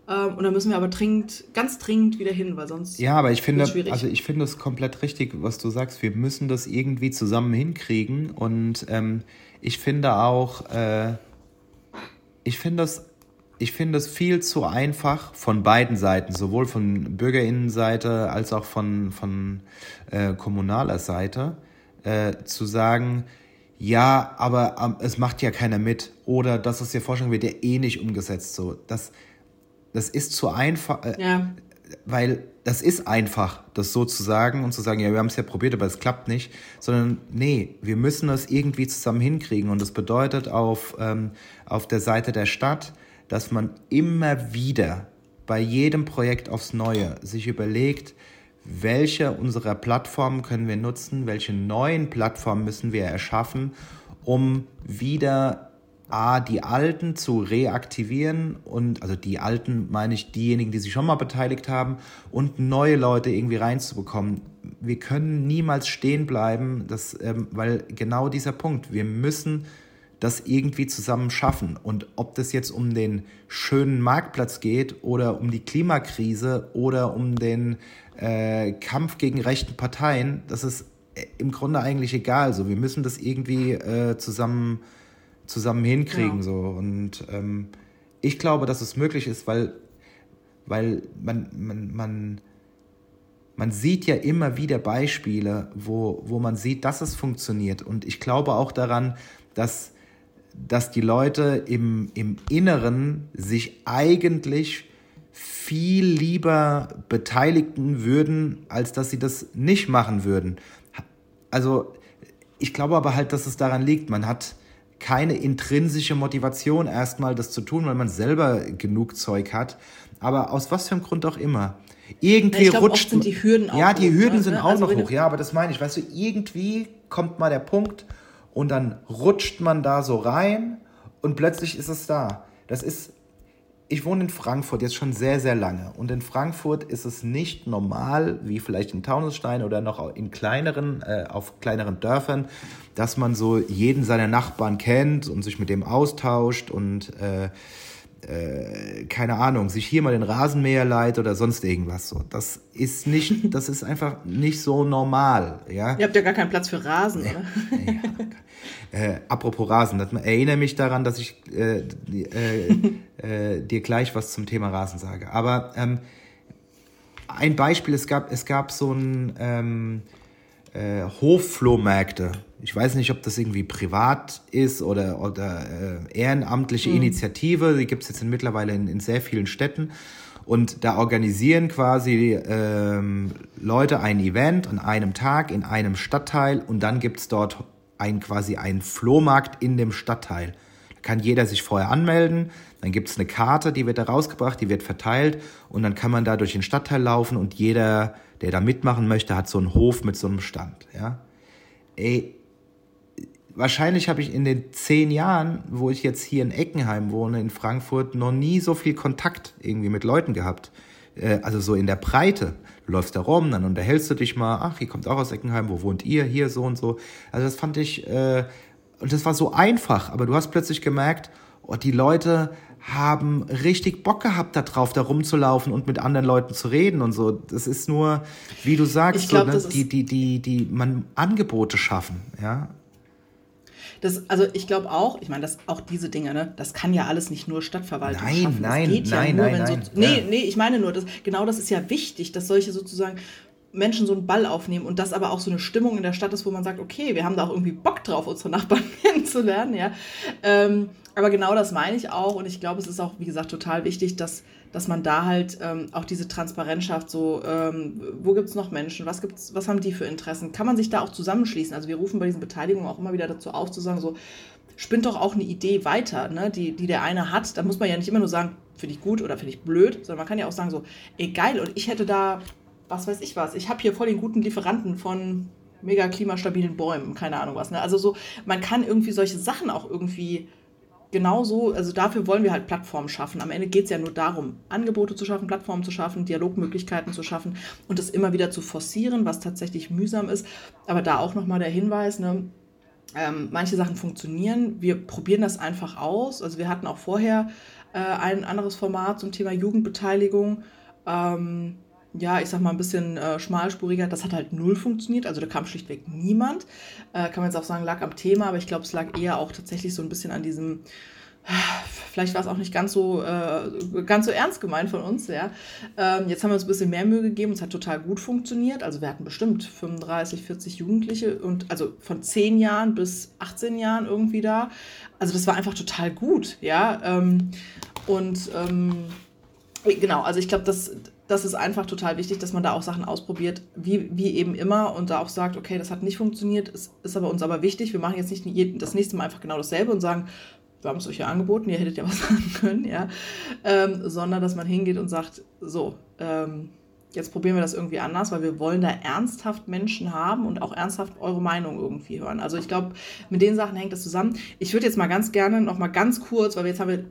Ähm, und da müssen wir aber dringend, ganz dringend wieder hin, weil sonst. Ja, aber ich finde, also ich finde es komplett richtig, was du sagst. Wir müssen das irgendwie zusammen hinkriegen. Und ähm, ich finde auch, äh, ich finde das ich finde es viel zu einfach von beiden Seiten, sowohl von Bürgerinnenseite als auch von, von äh, kommunaler Seite, äh, zu sagen, ja, aber ähm, es macht ja keiner mit oder das, was dir vorschlagen wird, ja eh nicht umgesetzt. So, das, das ist zu einfach, äh, ja. weil das ist einfach, das so zu sagen und zu sagen, ja, wir haben es ja probiert, aber es klappt nicht, sondern nee, wir müssen das irgendwie zusammen hinkriegen und das bedeutet auf, ähm, auf der Seite der Stadt, dass man immer wieder bei jedem Projekt aufs Neue sich überlegt, welche unserer Plattformen können wir nutzen, welche neuen Plattformen müssen wir erschaffen, um wieder A, die alten zu reaktivieren und also die alten meine ich diejenigen, die sich schon mal beteiligt haben und neue Leute irgendwie reinzubekommen. Wir können niemals stehen bleiben, das, ähm, weil genau dieser Punkt, wir müssen das irgendwie zusammen schaffen. Und ob das jetzt um den schönen Marktplatz geht oder um die Klimakrise oder um den äh, Kampf gegen rechten Parteien, das ist äh, im Grunde eigentlich egal. So, wir müssen das irgendwie äh, zusammen, zusammen hinkriegen. Ja. So. Und ähm, ich glaube, dass es möglich ist, weil, weil man, man, man, man sieht ja immer wieder Beispiele, wo, wo man sieht, dass es funktioniert. Und ich glaube auch daran, dass dass die Leute im, im Inneren sich eigentlich viel lieber beteiligen würden, als dass sie das nicht machen würden. Also ich glaube aber halt, dass es daran liegt, man hat keine intrinsische Motivation erstmal das zu tun, weil man selber genug Zeug hat. Aber aus was für einem Grund auch immer. Irgendwie ja, glaub, rutscht. sind die Hürden auch Ja, die Hürden hoch, sind ne? auch also noch hoch. Ja, aber das meine ich. Weißt du, irgendwie kommt mal der Punkt, und dann rutscht man da so rein und plötzlich ist es da. Das ist, ich wohne in Frankfurt jetzt schon sehr, sehr lange und in Frankfurt ist es nicht normal, wie vielleicht in Taunusstein oder noch in kleineren, äh, auf kleineren Dörfern, dass man so jeden seiner Nachbarn kennt und sich mit dem austauscht und äh, äh, keine Ahnung, sich hier mal den Rasenmäher leiht oder sonst irgendwas so. Das ist nicht, das ist einfach nicht so normal, ja. Ihr habt ja gar keinen Platz für Rasen, oder? Ja, äh, apropos Rasen, das, erinnere mich daran, dass ich äh, äh, äh, dir gleich was zum Thema Rasen sage. Aber ähm, ein Beispiel, es gab, es gab so ein ähm, äh, Hofflohmärkte ich weiß nicht, ob das irgendwie privat ist oder, oder äh, ehrenamtliche mhm. Initiative. Die gibt es jetzt in, mittlerweile in, in sehr vielen Städten. Und da organisieren quasi ähm, Leute ein Event an einem Tag in einem Stadtteil und dann gibt es dort ein, quasi einen Flohmarkt in dem Stadtteil. Da kann jeder sich vorher anmelden, dann gibt es eine Karte, die wird da rausgebracht, die wird verteilt und dann kann man da durch den Stadtteil laufen und jeder, der da mitmachen möchte, hat so einen Hof mit so einem Stand. Ja? Ey, wahrscheinlich habe ich in den zehn Jahren, wo ich jetzt hier in Eckenheim wohne, in Frankfurt, noch nie so viel Kontakt irgendwie mit Leuten gehabt. Äh, also so in der Breite. Du läufst da rum, dann unterhältst du dich mal, ach, ihr kommt auch aus Eckenheim, wo wohnt ihr? Hier, so und so. Also das fand ich, äh, und das war so einfach, aber du hast plötzlich gemerkt, oh, die Leute haben richtig Bock gehabt darauf, da rumzulaufen und mit anderen Leuten zu reden und so. Das ist nur, wie du sagst, glaub, so, ne, die, die, die, die, man Angebote schaffen, ja. Das, also ich glaube auch, ich meine, das auch diese Dinge, ne, das kann ja alles nicht nur Stadtverwaltung nein, schaffen. Nein, das geht nein, ja nur, nein, so, Nee, ja. nee, ich meine nur, das, genau das ist ja wichtig, dass solche sozusagen Menschen so einen Ball aufnehmen und das aber auch so eine Stimmung in der Stadt ist, wo man sagt, okay, wir haben da auch irgendwie Bock drauf, unsere Nachbarn kennenzulernen, ja. Ähm, aber genau das meine ich auch und ich glaube, es ist auch, wie gesagt, total wichtig, dass dass man da halt ähm, auch diese Transparenz schafft, so ähm, wo gibt es noch Menschen, was gibt's, was haben die für Interessen? Kann man sich da auch zusammenschließen? Also wir rufen bei diesen Beteiligungen auch immer wieder dazu auf, zu sagen, so, spinnt doch auch eine Idee weiter, ne, die, die der eine hat. Da muss man ja nicht immer nur sagen, finde ich gut oder finde ich blöd, sondern man kann ja auch sagen, so, ey geil, und ich hätte da, was weiß ich was, ich habe hier voll den guten Lieferanten von mega klimastabilen Bäumen, keine Ahnung was. Ne? Also so, man kann irgendwie solche Sachen auch irgendwie genauso, also dafür wollen wir halt Plattformen schaffen. Am Ende geht es ja nur darum, Angebote zu schaffen, Plattformen zu schaffen, Dialogmöglichkeiten zu schaffen und das immer wieder zu forcieren, was tatsächlich mühsam ist. Aber da auch nochmal der Hinweis, ne, ähm, manche Sachen funktionieren. Wir probieren das einfach aus. Also wir hatten auch vorher äh, ein anderes Format zum Thema Jugendbeteiligung. Ähm, ja, ich sag mal, ein bisschen äh, schmalspuriger. Das hat halt null funktioniert. Also da kam schlichtweg niemand. Äh, kann man jetzt auch sagen, lag am Thema, aber ich glaube, es lag eher auch tatsächlich so ein bisschen an diesem. Vielleicht war es auch nicht ganz so, äh, ganz so ernst gemeint von uns, ja. Ähm, jetzt haben wir uns ein bisschen mehr Mühe gegeben. Es hat total gut funktioniert. Also wir hatten bestimmt 35, 40 Jugendliche und also von 10 Jahren bis 18 Jahren irgendwie da. Also das war einfach total gut, ja. Ähm, und ähm, genau, also ich glaube, das, das ist einfach total wichtig, dass man da auch Sachen ausprobiert, wie, wie eben immer und da auch sagt, okay, das hat nicht funktioniert, es ist aber uns aber wichtig, wir machen jetzt nicht das nächste Mal einfach genau dasselbe und sagen, wir haben es euch ja angeboten, ihr hättet ja was sagen können, ja, ähm, sondern dass man hingeht und sagt, so, ähm, jetzt probieren wir das irgendwie anders, weil wir wollen da ernsthaft Menschen haben und auch ernsthaft eure Meinung irgendwie hören. Also ich glaube, mit den Sachen hängt das zusammen. Ich würde jetzt mal ganz gerne noch mal ganz kurz, weil wir jetzt haben wir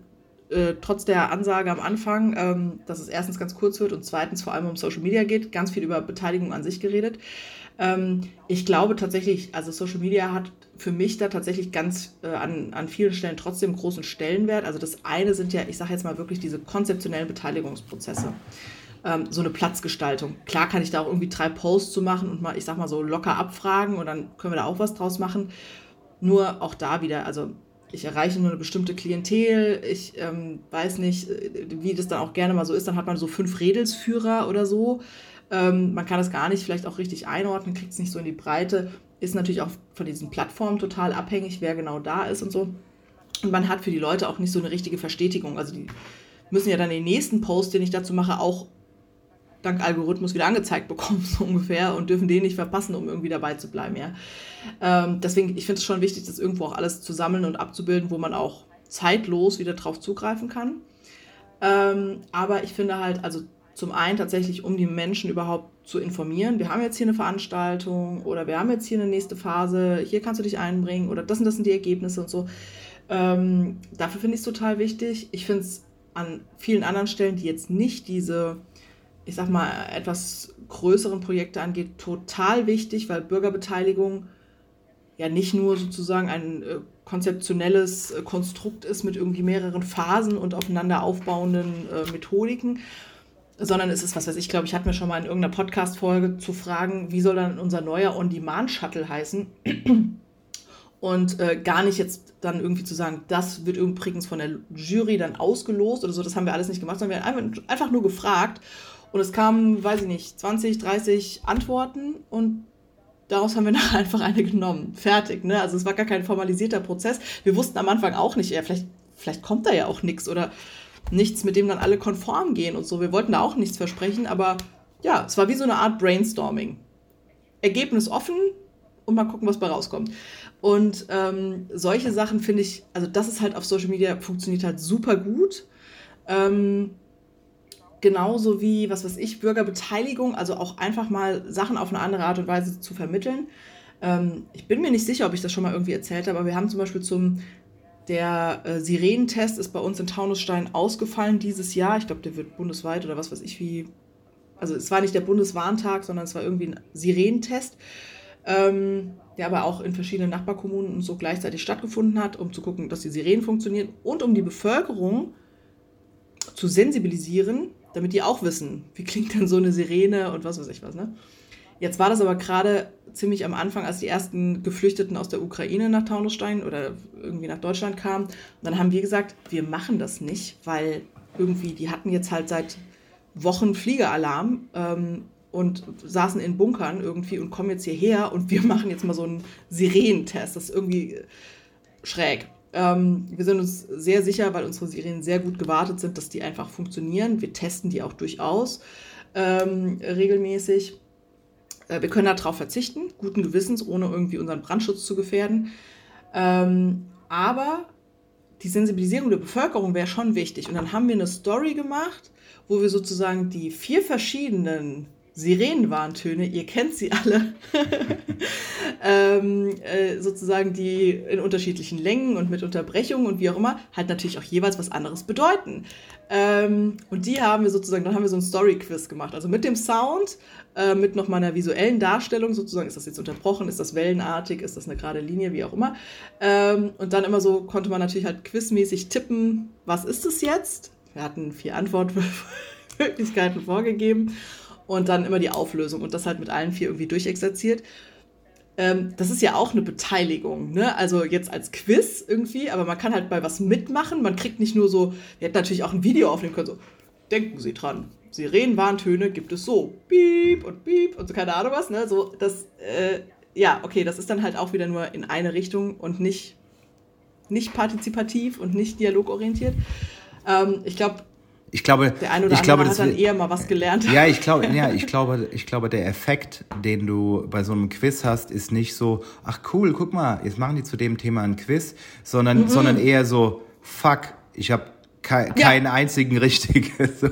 äh, trotz der Ansage am Anfang, ähm, dass es erstens ganz kurz wird und zweitens vor allem um Social Media geht, ganz viel über Beteiligung an sich geredet. Ähm, ich glaube tatsächlich, also Social Media hat für mich da tatsächlich ganz äh, an, an vielen Stellen trotzdem großen Stellenwert. Also das eine sind ja, ich sage jetzt mal wirklich diese konzeptionellen Beteiligungsprozesse. Ähm, so eine Platzgestaltung. Klar kann ich da auch irgendwie drei Posts zu machen und mal, ich sag mal so locker abfragen und dann können wir da auch was draus machen. Nur auch da wieder, also ich erreiche nur eine bestimmte Klientel, ich ähm, weiß nicht, äh, wie das dann auch gerne mal so ist, dann hat man so fünf Redelsführer oder so. Ähm, man kann das gar nicht vielleicht auch richtig einordnen, kriegt es nicht so in die Breite. Ist natürlich auch von diesen Plattformen total abhängig, wer genau da ist und so. Und man hat für die Leute auch nicht so eine richtige Verstetigung. Also die müssen ja dann den nächsten Post, den ich dazu mache, auch dank Algorithmus wieder angezeigt bekommen, so ungefähr, und dürfen den nicht verpassen, um irgendwie dabei zu bleiben, ja. Ähm, deswegen, ich finde es schon wichtig, das irgendwo auch alles zu sammeln und abzubilden, wo man auch zeitlos wieder drauf zugreifen kann. Ähm, aber ich finde halt, also zum einen tatsächlich, um die Menschen überhaupt zu informieren. Wir haben jetzt hier eine Veranstaltung oder wir haben jetzt hier eine nächste Phase, hier kannst du dich einbringen oder das und das sind die Ergebnisse und so. Ähm, dafür finde ich es total wichtig. Ich finde es an vielen anderen Stellen, die jetzt nicht diese ich sag mal, etwas größeren Projekte angeht, total wichtig, weil Bürgerbeteiligung ja nicht nur sozusagen ein äh, konzeptionelles äh, Konstrukt ist mit irgendwie mehreren Phasen und aufeinander aufbauenden äh, Methodiken, sondern es ist, was weiß ich, glaube ich, hatten wir schon mal in irgendeiner Podcast-Folge zu fragen, wie soll dann unser neuer On-Demand-Shuttle heißen? Und äh, gar nicht jetzt dann irgendwie zu sagen, das wird übrigens von der Jury dann ausgelost oder so, das haben wir alles nicht gemacht, sondern wir haben einfach nur gefragt und es kamen, weiß ich nicht, 20, 30 Antworten und daraus haben wir nachher einfach eine genommen. Fertig, ne? Also es war gar kein formalisierter Prozess. Wir wussten am Anfang auch nicht, ja, vielleicht, vielleicht kommt da ja auch nichts oder nichts, mit dem dann alle konform gehen und so. Wir wollten da auch nichts versprechen, aber ja, es war wie so eine Art Brainstorming. Ergebnis offen und mal gucken, was bei rauskommt. Und ähm, solche Sachen finde ich, also das ist halt auf Social Media, funktioniert halt super gut. Ähm, genauso wie, was weiß ich, Bürgerbeteiligung, also auch einfach mal Sachen auf eine andere Art und Weise zu vermitteln. Ähm, ich bin mir nicht sicher, ob ich das schon mal irgendwie erzählt habe, aber wir haben zum Beispiel zum, der äh, Sirenentest ist bei uns in Taunusstein ausgefallen dieses Jahr. Ich glaube, der wird bundesweit oder was weiß ich wie. Also es war nicht der Bundeswarntag, sondern es war irgendwie ein Sirenentest, ähm, der aber auch in verschiedenen Nachbarkommunen und so gleichzeitig stattgefunden hat, um zu gucken, dass die Sirenen funktionieren und um die Bevölkerung zu sensibilisieren, damit die auch wissen, wie klingt denn so eine Sirene und was weiß ich was. Ne? Jetzt war das aber gerade ziemlich am Anfang, als die ersten Geflüchteten aus der Ukraine nach Taunusstein oder irgendwie nach Deutschland kamen. Und dann haben wir gesagt, wir machen das nicht, weil irgendwie, die hatten jetzt halt seit Wochen Fliegeralarm ähm, und saßen in Bunkern irgendwie und kommen jetzt hierher und wir machen jetzt mal so einen Sirenentest. Das ist irgendwie schräg. Ähm, wir sind uns sehr sicher, weil unsere Serien sehr gut gewartet sind, dass die einfach funktionieren. Wir testen die auch durchaus ähm, regelmäßig. Äh, wir können darauf verzichten, guten Gewissens, ohne irgendwie unseren Brandschutz zu gefährden. Ähm, aber die Sensibilisierung der Bevölkerung wäre schon wichtig. Und dann haben wir eine Story gemacht, wo wir sozusagen die vier verschiedenen Sirenenwarntöne, ihr kennt sie alle, ähm, äh, sozusagen die in unterschiedlichen Längen und mit Unterbrechungen und wie auch immer, halt natürlich auch jeweils was anderes bedeuten. Ähm, und die haben wir sozusagen, dann haben wir so ein Story-Quiz gemacht, also mit dem Sound, äh, mit nochmal einer visuellen Darstellung sozusagen, ist das jetzt unterbrochen, ist das wellenartig, ist das eine gerade Linie, wie auch immer. Ähm, und dann immer so konnte man natürlich halt quizmäßig tippen, was ist es jetzt? Wir hatten vier Antwortmöglichkeiten vorgegeben und dann immer die Auflösung und das halt mit allen vier irgendwie durchexerziert. Ähm, das ist ja auch eine Beteiligung, ne? Also jetzt als Quiz irgendwie, aber man kann halt bei was mitmachen. Man kriegt nicht nur so, wir hätten natürlich auch ein Video aufnehmen können, so, denken Sie dran, Sirenenwarntöne gibt es so, piep und piep und so, keine Ahnung was, ne? So, das, äh, ja, okay, das ist dann halt auch wieder nur in eine Richtung und nicht, nicht partizipativ und nicht dialogorientiert. Ähm, ich glaube, ich glaube, der eine oder ich andere glaube, hat dann eher mal was gelernt. Ja, ich glaube, ja, ich glaube, ich glaube, der Effekt, den du bei so einem Quiz hast, ist nicht so, ach cool, guck mal, jetzt machen die zu dem Thema ein Quiz, sondern, mhm. sondern eher so, fuck, ich habe Ke ja. keinen einzigen richtigen. So,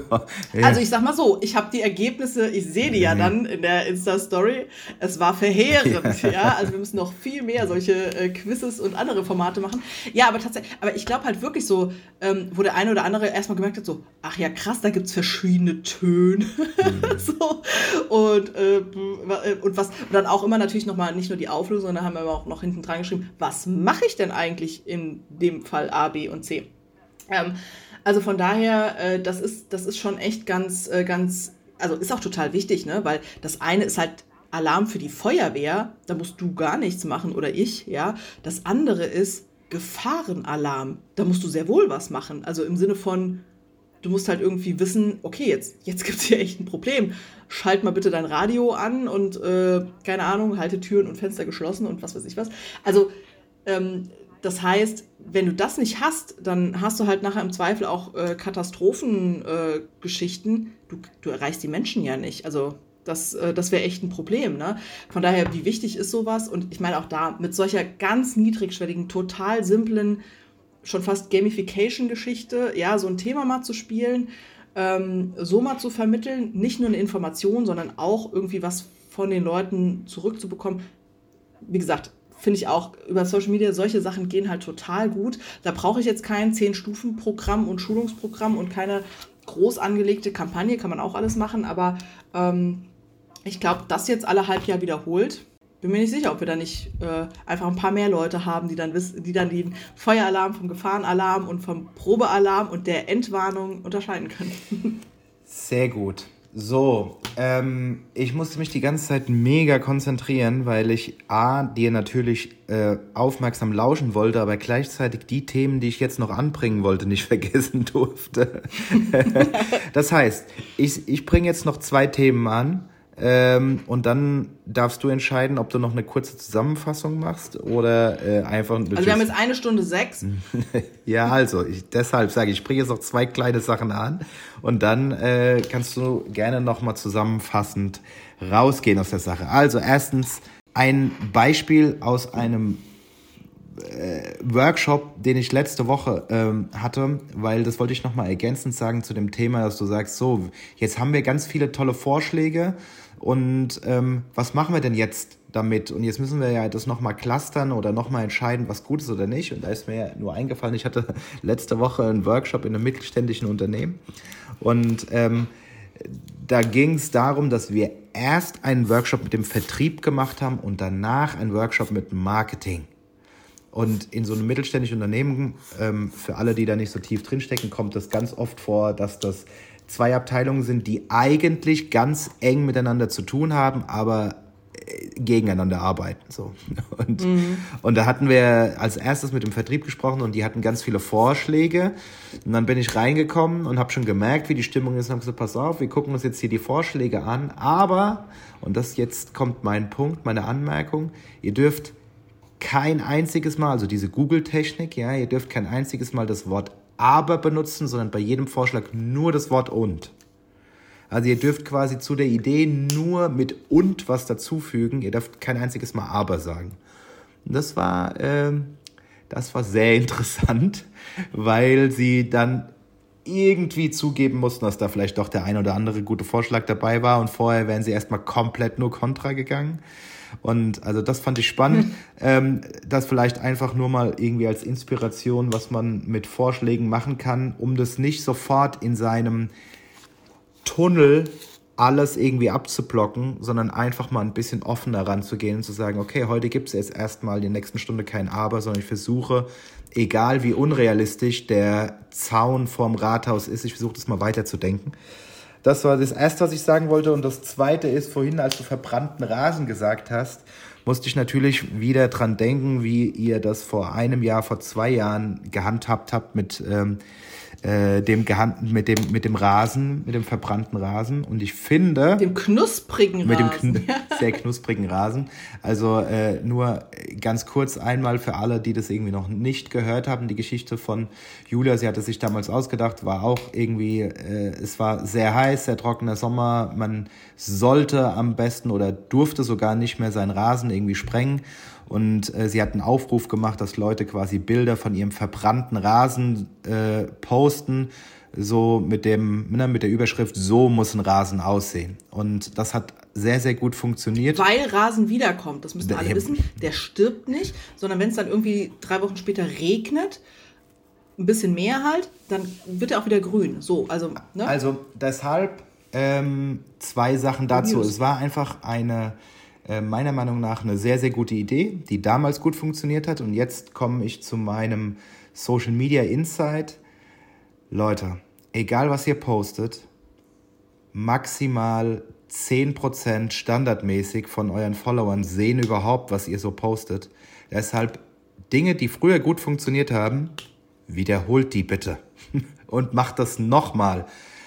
ja. Also ich sag mal so, ich habe die Ergebnisse, ich sehe die ja dann in der Insta-Story. Es war verheerend, ja. ja. Also wir müssen noch viel mehr solche äh, Quizzes und andere Formate machen. Ja, aber tatsächlich, aber ich glaube halt wirklich so, ähm, wo der eine oder andere erstmal gemerkt hat, so, ach ja, krass, da gibt es verschiedene Töne. Mhm. so. Und, äh, äh, und was, und dann auch immer natürlich nochmal nicht nur die Auflösung, sondern haben wir auch noch hinten dran geschrieben, was mache ich denn eigentlich in dem Fall A, B und C? Ähm, also von daher, äh, das, ist, das ist schon echt ganz, äh, ganz, also ist auch total wichtig, ne? Weil das eine ist halt Alarm für die Feuerwehr, da musst du gar nichts machen oder ich, ja. Das andere ist Gefahrenalarm, da musst du sehr wohl was machen. Also im Sinne von, du musst halt irgendwie wissen, okay, jetzt, jetzt gibt es hier echt ein Problem. Schalt mal bitte dein Radio an und äh, keine Ahnung, halte Türen und Fenster geschlossen und was weiß ich was. Also ähm, das heißt, wenn du das nicht hast, dann hast du halt nachher im Zweifel auch äh, Katastrophengeschichten. Äh, du, du erreichst die Menschen ja nicht. Also das, äh, das wäre echt ein Problem. Ne? Von daher, wie wichtig ist sowas? Und ich meine auch da mit solcher ganz niedrigschwelligen, total simplen, schon fast Gamification-Geschichte, ja, so ein Thema mal zu spielen, ähm, so mal zu vermitteln, nicht nur eine Information, sondern auch irgendwie was von den Leuten zurückzubekommen. Wie gesagt, finde ich auch über Social Media, solche Sachen gehen halt total gut. Da brauche ich jetzt kein Zehn-Stufen-Programm und Schulungsprogramm und keine groß angelegte Kampagne, kann man auch alles machen, aber ähm, ich glaube, das jetzt alle Halbjahr wiederholt. Bin mir nicht sicher, ob wir da nicht äh, einfach ein paar mehr Leute haben, die dann, wissen, die dann den Feueralarm vom Gefahrenalarm und vom Probealarm und der Entwarnung unterscheiden können. Sehr gut. So, ähm, ich musste mich die ganze Zeit mega konzentrieren, weil ich A, dir natürlich äh, aufmerksam lauschen wollte, aber gleichzeitig die Themen, die ich jetzt noch anbringen wollte, nicht vergessen durfte. das heißt, ich, ich bringe jetzt noch zwei Themen an. Ähm, und dann darfst du entscheiden, ob du noch eine kurze Zusammenfassung machst oder äh, einfach. Also wir haben jetzt eine Stunde sechs. ja, also ich, deshalb sage ich, ich bringe jetzt noch zwei kleine Sachen an und dann äh, kannst du gerne noch mal zusammenfassend rausgehen aus der Sache. Also erstens ein Beispiel aus einem äh, Workshop, den ich letzte Woche ähm, hatte, weil das wollte ich noch mal ergänzend sagen zu dem Thema, dass du sagst, so jetzt haben wir ganz viele tolle Vorschläge und ähm, was machen wir denn jetzt damit? Und jetzt müssen wir ja das nochmal clustern oder nochmal entscheiden, was gut ist oder nicht. Und da ist mir nur eingefallen, ich hatte letzte Woche einen Workshop in einem mittelständischen Unternehmen. Und ähm, da ging es darum, dass wir erst einen Workshop mit dem Vertrieb gemacht haben und danach einen Workshop mit Marketing. Und in so einem mittelständischen Unternehmen, ähm, für alle, die da nicht so tief drinstecken, kommt es ganz oft vor, dass das zwei Abteilungen sind, die eigentlich ganz eng miteinander zu tun haben, aber gegeneinander arbeiten. So. Und, mhm. und da hatten wir als erstes mit dem Vertrieb gesprochen und die hatten ganz viele Vorschläge. Und dann bin ich reingekommen und habe schon gemerkt, wie die Stimmung ist und habe gesagt, pass auf, wir gucken uns jetzt hier die Vorschläge an. Aber, und das jetzt kommt mein Punkt, meine Anmerkung, ihr dürft kein einziges Mal, also diese Google-Technik, ja, ihr dürft kein einziges Mal das Wort aber benutzen, sondern bei jedem Vorschlag nur das Wort und. Also ihr dürft quasi zu der Idee nur mit und was dazufügen. Ihr dürft kein einziges Mal aber sagen. Und das war, äh, das war sehr interessant, weil sie dann irgendwie zugeben mussten, dass da vielleicht doch der ein oder andere gute Vorschlag dabei war und vorher wären sie erstmal komplett nur kontra gegangen. Und also das fand ich spannend. ähm, das vielleicht einfach nur mal irgendwie als Inspiration, was man mit Vorschlägen machen kann, um das nicht sofort in seinem Tunnel alles irgendwie abzublocken, sondern einfach mal ein bisschen offener ranzugehen und zu sagen, okay, heute gibt es jetzt erstmal in der nächsten Stunde kein Aber, sondern ich versuche, egal wie unrealistisch der Zaun vorm Rathaus ist, ich versuche das mal weiterzudenken. Das war das Erste, was ich sagen wollte. Und das Zweite ist, vorhin, als du verbrannten Rasen gesagt hast, musste ich natürlich wieder dran denken, wie ihr das vor einem Jahr, vor zwei Jahren gehandhabt habt mit ähm, äh, dem mit dem mit dem Rasen, mit dem verbrannten Rasen und ich finde dem knusprigen mit Rasen. dem kn sehr knusprigen Rasen. Also äh, nur ganz kurz einmal für alle, die das irgendwie noch nicht gehört haben, die Geschichte von Julia. Sie hatte sich damals ausgedacht, war auch irgendwie, äh, es war sehr heiß, sehr trockener Sommer. Man sollte am besten oder durfte sogar nicht mehr seinen Rasen irgendwie sprengen und äh, sie hat einen Aufruf gemacht, dass Leute quasi Bilder von ihrem verbrannten Rasen äh, posten, so mit dem ne, mit der Überschrift so muss ein Rasen aussehen. Und das hat sehr sehr gut funktioniert. Weil Rasen wiederkommt, das müssen alle wissen. Der stirbt nicht, sondern wenn es dann irgendwie drei Wochen später regnet, ein bisschen mehr halt, dann wird er auch wieder grün. So, also ne? also deshalb ähm, zwei Sachen dazu. Es war einfach eine äh, meiner Meinung nach eine sehr, sehr gute Idee, die damals gut funktioniert hat. Und jetzt komme ich zu meinem Social Media Insight. Leute, egal was ihr postet, maximal 10% standardmäßig von euren Followern sehen überhaupt, was ihr so postet. Deshalb Dinge, die früher gut funktioniert haben, wiederholt die bitte und macht das nochmal.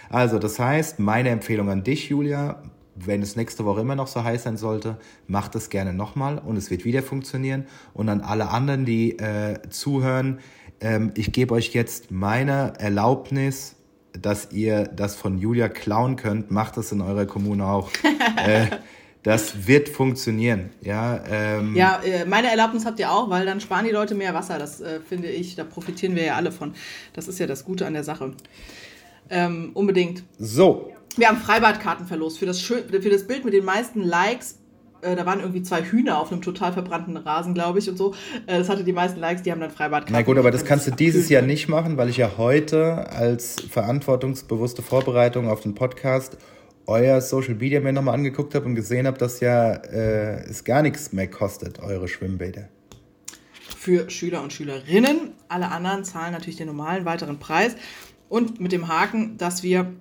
Also das heißt, meine Empfehlung an dich, Julia, wenn es nächste Woche immer noch so heiß sein sollte, macht es gerne nochmal und es wird wieder funktionieren. Und an alle anderen, die äh, zuhören, ähm, ich gebe euch jetzt meine Erlaubnis, dass ihr das von Julia klauen könnt. Macht das in eurer Kommune auch. äh, das wird funktionieren. Ja, ähm, ja äh, meine Erlaubnis habt ihr auch, weil dann sparen die Leute mehr Wasser. Das äh, finde ich, da profitieren wir ja alle von. Das ist ja das Gute an der Sache. Ähm, unbedingt. So, wir haben Freibadkarten verlost für das, für das Bild mit den meisten Likes. Äh, da waren irgendwie zwei Hühner auf einem total verbrannten Rasen, glaube ich, und so. Äh, das hatte die meisten Likes, die haben dann Freibadkarten. Na gut, aber das kannst du dieses Jahr nicht machen, weil ich ja heute als verantwortungsbewusste Vorbereitung auf den Podcast euer Social Media mir nochmal angeguckt habe und gesehen habe, dass ja äh, es gar nichts mehr kostet, eure Schwimmbäder. Für Schüler und Schülerinnen. Alle anderen zahlen natürlich den normalen weiteren Preis. Und mit dem Haken, dass wir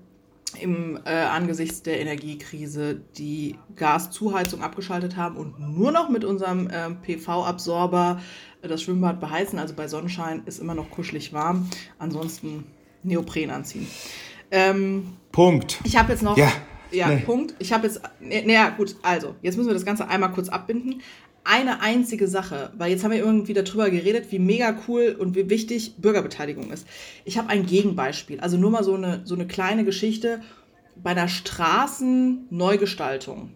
im äh, angesichts der Energiekrise die Gaszuheizung abgeschaltet haben und nur noch mit unserem äh, PV-Absorber das Schwimmbad beheizen. Also bei Sonnenschein ist immer noch kuschelig warm. Ansonsten Neopren anziehen. Ähm, Punkt. Ich habe jetzt noch. Ja. Ja, nee. Punkt. Ich habe jetzt. Naja, gut, also, jetzt müssen wir das Ganze einmal kurz abbinden eine einzige Sache, weil jetzt haben wir irgendwie darüber geredet, wie mega cool und wie wichtig Bürgerbeteiligung ist. Ich habe ein Gegenbeispiel, also nur mal so eine, so eine kleine Geschichte bei einer Straßenneugestaltung.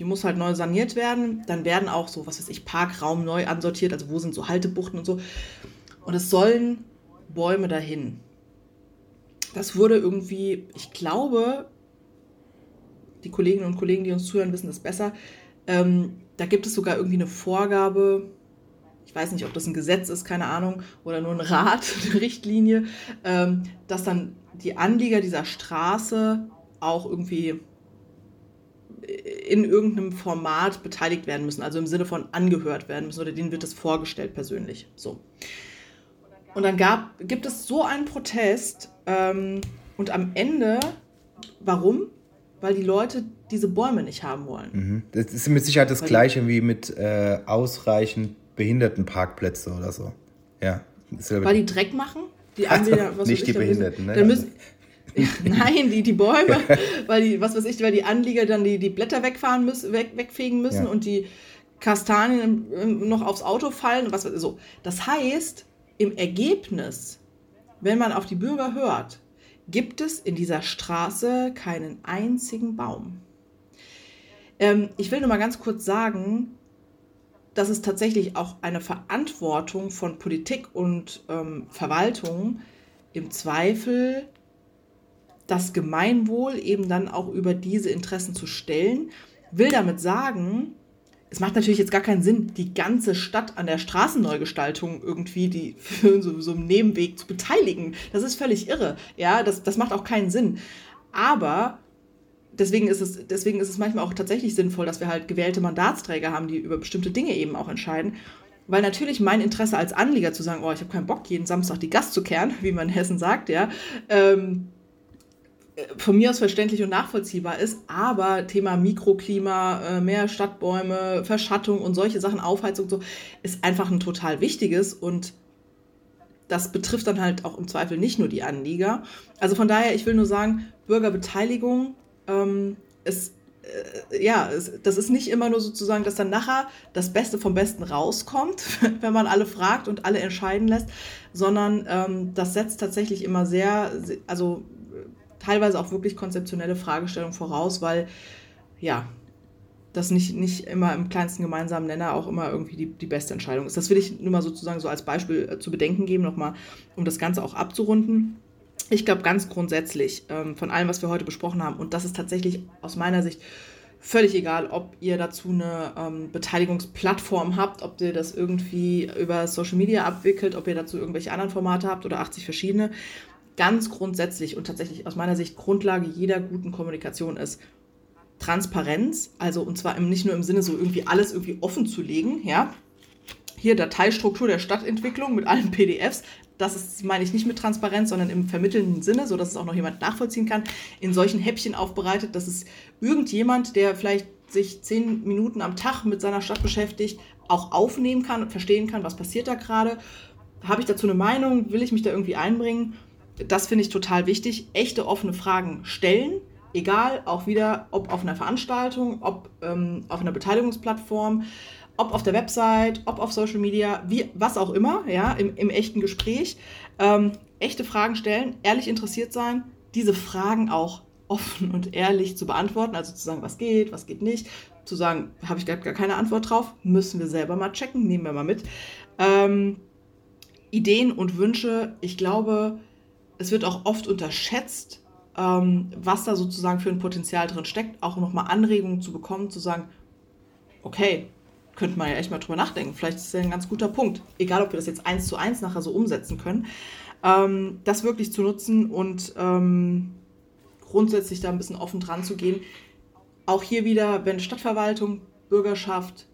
Die muss halt neu saniert werden, dann werden auch so, was weiß ich, Parkraum neu ansortiert, also wo sind so Haltebuchten und so. Und es sollen Bäume dahin. Das wurde irgendwie, ich glaube, die Kolleginnen und Kollegen, die uns zuhören, wissen das besser, ähm, da gibt es sogar irgendwie eine Vorgabe, ich weiß nicht, ob das ein Gesetz ist, keine Ahnung, oder nur ein Rat, eine Richtlinie, ähm, dass dann die Anlieger dieser Straße auch irgendwie in irgendeinem Format beteiligt werden müssen, also im Sinne von angehört werden müssen oder denen wird das vorgestellt persönlich. So. Und dann gab, gibt es so einen Protest ähm, und am Ende, warum? Weil die Leute diese Bäume nicht haben wollen. Mhm. Das ist mit Sicherheit das Weil Gleiche wie mit äh, ausreichend Behindertenparkplätze oder so. Ja. Weil die Dreck machen? Die also, nicht die Behinderten, ne? Müssen, Nein, die, die Bäume, weil die, was weiß ich, weil die Anlieger dann die, die Blätter wegfahren müssen, weg, wegfegen müssen ja. und die Kastanien noch aufs Auto fallen. Was, so. Das heißt, im Ergebnis, wenn man auf die Bürger hört, gibt es in dieser Straße keinen einzigen Baum. Ähm, ich will nur mal ganz kurz sagen, dass es tatsächlich auch eine Verantwortung von Politik und ähm, Verwaltung im Zweifel das Gemeinwohl eben dann auch über diese Interessen zu stellen. Will damit sagen, es macht natürlich jetzt gar keinen Sinn, die ganze Stadt an der Straßenneugestaltung irgendwie die für so, so einen Nebenweg zu beteiligen. Das ist völlig irre. Ja, das, das macht auch keinen Sinn. Aber deswegen ist, es, deswegen ist es manchmal auch tatsächlich sinnvoll, dass wir halt gewählte Mandatsträger haben, die über bestimmte Dinge eben auch entscheiden. Weil natürlich mein Interesse als Anlieger zu sagen, oh, ich habe keinen Bock, jeden Samstag die Gast zu kehren, wie man in Hessen sagt, ja, ähm, von mir aus verständlich und nachvollziehbar ist, aber Thema Mikroklima, äh, mehr Stadtbäume, Verschattung und solche Sachen, Aufheizung und so, ist einfach ein total wichtiges und das betrifft dann halt auch im Zweifel nicht nur die Anlieger. Also von daher, ich will nur sagen, Bürgerbeteiligung ähm, ist äh, ja, das ist nicht immer nur sozusagen, dass dann nachher das Beste vom Besten rauskommt, wenn man alle fragt und alle entscheiden lässt, sondern ähm, das setzt tatsächlich immer sehr, also teilweise auch wirklich konzeptionelle Fragestellungen voraus, weil ja, das nicht, nicht immer im kleinsten gemeinsamen Nenner auch immer irgendwie die, die beste Entscheidung ist. Das will ich nur mal sozusagen so als Beispiel äh, zu bedenken geben, nochmal, um das Ganze auch abzurunden. Ich glaube ganz grundsätzlich ähm, von allem, was wir heute besprochen haben, und das ist tatsächlich aus meiner Sicht völlig egal, ob ihr dazu eine ähm, Beteiligungsplattform habt, ob ihr das irgendwie über Social Media abwickelt, ob ihr dazu irgendwelche anderen Formate habt oder 80 verschiedene ganz grundsätzlich und tatsächlich aus meiner Sicht Grundlage jeder guten Kommunikation ist Transparenz, also und zwar nicht nur im Sinne so irgendwie alles irgendwie offen zu legen, ja. Hier Dateistruktur der Stadtentwicklung mit allen PDFs, das ist, meine ich nicht mit Transparenz, sondern im vermittelnden Sinne, so dass es auch noch jemand nachvollziehen kann, in solchen Häppchen aufbereitet, dass es irgendjemand, der vielleicht sich zehn Minuten am Tag mit seiner Stadt beschäftigt, auch aufnehmen kann und verstehen kann, was passiert da gerade. Habe ich dazu eine Meinung? Will ich mich da irgendwie einbringen? das finde ich total wichtig, echte offene Fragen stellen, egal auch wieder, ob auf einer Veranstaltung, ob ähm, auf einer Beteiligungsplattform, ob auf der Website, ob auf Social Media, wie, was auch immer, ja, im, im echten Gespräch. Ähm, echte Fragen stellen, ehrlich interessiert sein, diese Fragen auch offen und ehrlich zu beantworten, also zu sagen, was geht, was geht nicht, zu sagen, habe ich gar, keine Antwort drauf, müssen wir selber mal checken, nehmen wir mal mit. Ähm, Ideen und Wünsche, ich glaube, es wird auch oft unterschätzt, ähm, was da sozusagen für ein Potenzial drin steckt, auch nochmal Anregungen zu bekommen, zu sagen, okay, könnte man ja echt mal drüber nachdenken. Vielleicht ist das ein ganz guter Punkt. Egal, ob wir das jetzt eins zu eins nachher so umsetzen können. Ähm, das wirklich zu nutzen und ähm, grundsätzlich da ein bisschen offen dran zu gehen. Auch hier wieder, wenn Stadtverwaltung, Bürgerschaft,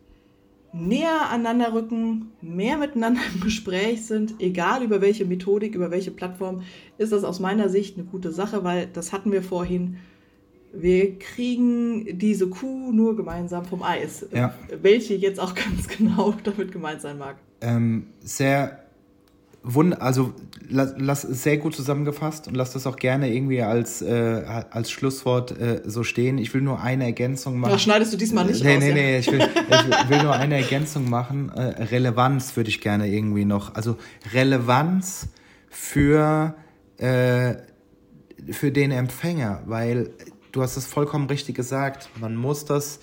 näher aneinander rücken, mehr miteinander im Gespräch sind, egal über welche Methodik, über welche Plattform, ist das aus meiner Sicht eine gute Sache, weil das hatten wir vorhin. Wir kriegen diese Kuh nur gemeinsam vom Eis. Ja. Welche jetzt auch ganz genau damit gemeint sein mag. Ähm, sehr Wund also lass, lass sehr gut zusammengefasst und lass das auch gerne irgendwie als, äh, als Schlusswort äh, so stehen. Ich will nur eine Ergänzung machen. Das schneidest du diesmal nicht nee, raus. Nee, nee, nee, ich will, ich will nur eine Ergänzung machen. Äh, Relevanz würde ich gerne irgendwie noch. Also Relevanz für, äh, für den Empfänger, weil du hast es vollkommen richtig gesagt. Man muss das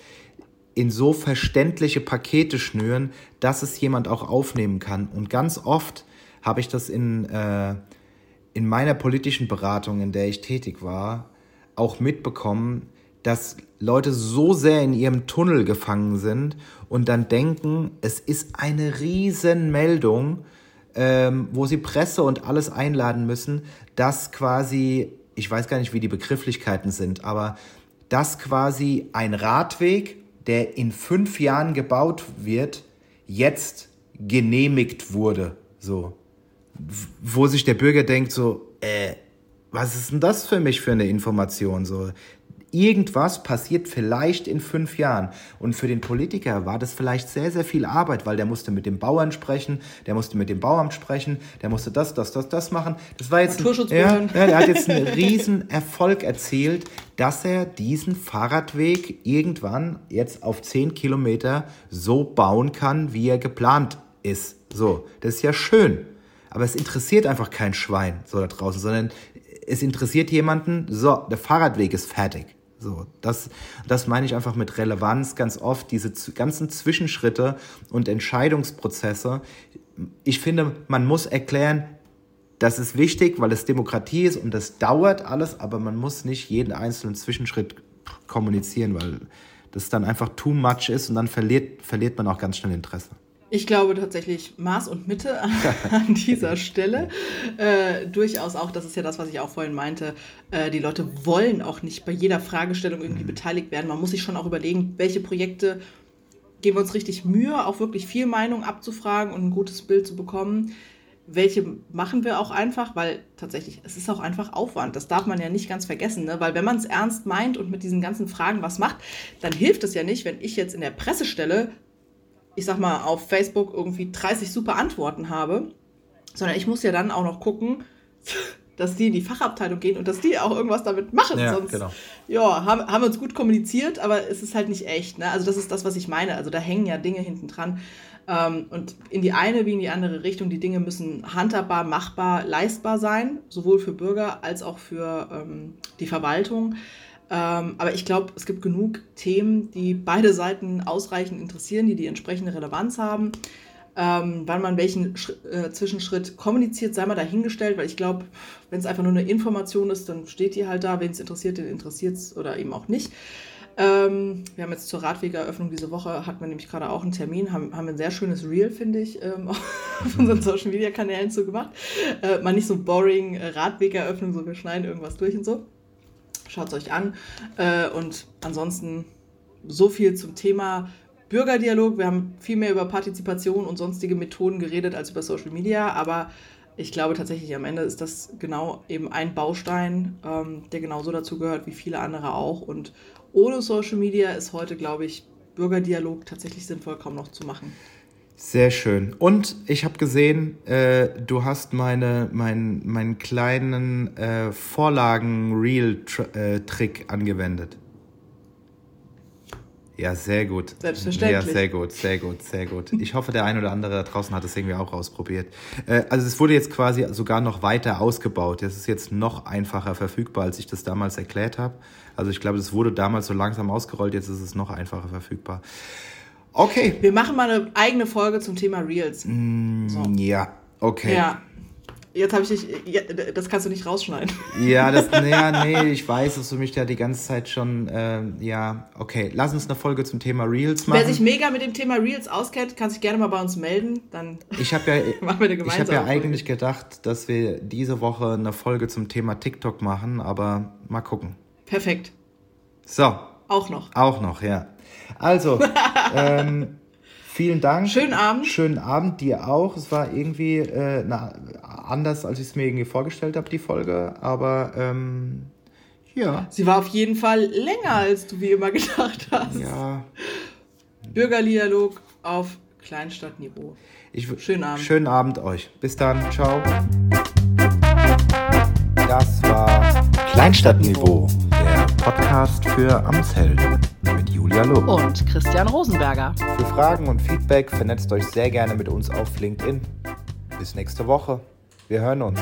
in so verständliche Pakete schnüren, dass es jemand auch aufnehmen kann. Und ganz oft habe ich das in, äh, in meiner politischen Beratung, in der ich tätig war, auch mitbekommen, dass Leute so sehr in ihrem Tunnel gefangen sind und dann denken, es ist eine Riesenmeldung, ähm, wo sie Presse und alles einladen müssen, dass quasi, ich weiß gar nicht, wie die Begrifflichkeiten sind, aber dass quasi ein Radweg, der in fünf Jahren gebaut wird, jetzt genehmigt wurde. So wo sich der Bürger denkt so, äh, was ist denn das für mich für eine Information? So, irgendwas passiert vielleicht in fünf Jahren. Und für den Politiker war das vielleicht sehr, sehr viel Arbeit, weil der musste mit dem Bauern sprechen, der musste mit dem Bauamt sprechen, der musste das, das, das, das machen. Das war jetzt, ein, ja, ja, der hat jetzt einen riesen Erfolg erzielt, dass er diesen Fahrradweg irgendwann jetzt auf zehn Kilometer so bauen kann, wie er geplant ist. So, das ist ja schön aber es interessiert einfach kein Schwein so da draußen, sondern es interessiert jemanden, so, der Fahrradweg ist fertig. So, das, das meine ich einfach mit Relevanz ganz oft, diese ganzen Zwischenschritte und Entscheidungsprozesse. Ich finde, man muss erklären, das ist wichtig, weil es Demokratie ist und das dauert alles, aber man muss nicht jeden einzelnen Zwischenschritt kommunizieren, weil das dann einfach too much ist und dann verliert, verliert man auch ganz schnell Interesse. Ich glaube tatsächlich Maß und Mitte an dieser Stelle. Äh, durchaus auch, das ist ja das, was ich auch vorhin meinte, äh, die Leute wollen auch nicht bei jeder Fragestellung irgendwie mhm. beteiligt werden. Man muss sich schon auch überlegen, welche Projekte geben wir uns richtig Mühe, auch wirklich viel Meinung abzufragen und ein gutes Bild zu bekommen. Welche machen wir auch einfach, weil tatsächlich, es ist auch einfach Aufwand. Das darf man ja nicht ganz vergessen, ne? weil wenn man es ernst meint und mit diesen ganzen Fragen was macht, dann hilft es ja nicht, wenn ich jetzt in der Pressestelle, ich sag mal, auf Facebook irgendwie 30 super Antworten habe, sondern ich muss ja dann auch noch gucken, dass die in die Fachabteilung gehen und dass die auch irgendwas damit machen. Ja, Sonst genau. ja, haben, haben wir uns gut kommuniziert, aber es ist halt nicht echt. Ne? Also das ist das, was ich meine. Also da hängen ja Dinge hinten dran. Ähm, und in die eine wie in die andere Richtung, die Dinge müssen handhabbar, machbar, leistbar sein, sowohl für Bürger als auch für ähm, die Verwaltung. Ähm, aber ich glaube, es gibt genug Themen, die beide Seiten ausreichend interessieren, die die entsprechende Relevanz haben. Ähm, wann man welchen Sch äh, Zwischenschritt kommuniziert, sei mal dahingestellt, weil ich glaube, wenn es einfach nur eine Information ist, dann steht die halt da. Wen es interessiert, den interessiert es oder eben auch nicht. Ähm, wir haben jetzt zur Radwegeröffnung diese Woche, hatten wir nämlich gerade auch einen Termin, haben, haben ein sehr schönes Reel, finde ich, ähm, auf unseren Social Media Kanälen zu gemacht. Äh, mal nicht so boring äh, Radwegeröffnung, so wir schneiden irgendwas durch und so. Schaut es euch an. Äh, und ansonsten so viel zum Thema Bürgerdialog. Wir haben viel mehr über Partizipation und sonstige Methoden geredet als über Social Media, aber ich glaube tatsächlich, am Ende ist das genau eben ein Baustein, ähm, der genauso dazu gehört wie viele andere auch. Und ohne Social Media ist heute, glaube ich, Bürgerdialog tatsächlich sinnvoll kaum noch zu machen. Sehr schön. Und ich habe gesehen, äh, du hast meine, mein, meinen kleinen äh, Vorlagen-Reel-Trick äh, angewendet. Ja, sehr gut. Selbstverständlich. Ja, sehr gut, sehr gut, sehr gut. Ich hoffe, der ein oder andere da draußen hat das irgendwie auch ausprobiert. Äh, also es wurde jetzt quasi sogar noch weiter ausgebaut. Es ist jetzt noch einfacher verfügbar, als ich das damals erklärt habe. Also ich glaube, es wurde damals so langsam ausgerollt, jetzt ist es noch einfacher verfügbar. Okay. Wir machen mal eine eigene Folge zum Thema Reels. Mm, so. Ja, okay. Ja, Jetzt habe ich dich, ja, das kannst du nicht rausschneiden. Ja, das, ja, nee, ich weiß, dass du mich da die ganze Zeit schon, äh, ja, okay, lass uns eine Folge zum Thema Reels machen. Wer sich mega mit dem Thema Reels auskennt, kann sich gerne mal bei uns melden, dann ich hab ja, machen wir eine gemeinsame Ich habe ja eigentlich gedacht, dass wir diese Woche eine Folge zum Thema TikTok machen, aber mal gucken. Perfekt. So. Auch noch. Auch noch, ja. Also, ähm, Vielen Dank. Schönen Abend. Schönen Abend dir auch. Es war irgendwie äh, na, anders, als ich es mir irgendwie vorgestellt habe, die Folge. Aber ähm, ja. Sie war auf jeden Fall länger, als du wie immer gedacht hast. Ja. Bürgerdialog auf Kleinstadtniveau. Ich, schönen Abend. Schönen Abend euch. Bis dann. Ciao. Das war Kleinstadtniveau, Podcast für Amtshelden mit Julia Lob und Christian Rosenberger. Für Fragen und Feedback vernetzt euch sehr gerne mit uns auf LinkedIn. Bis nächste Woche. Wir hören uns.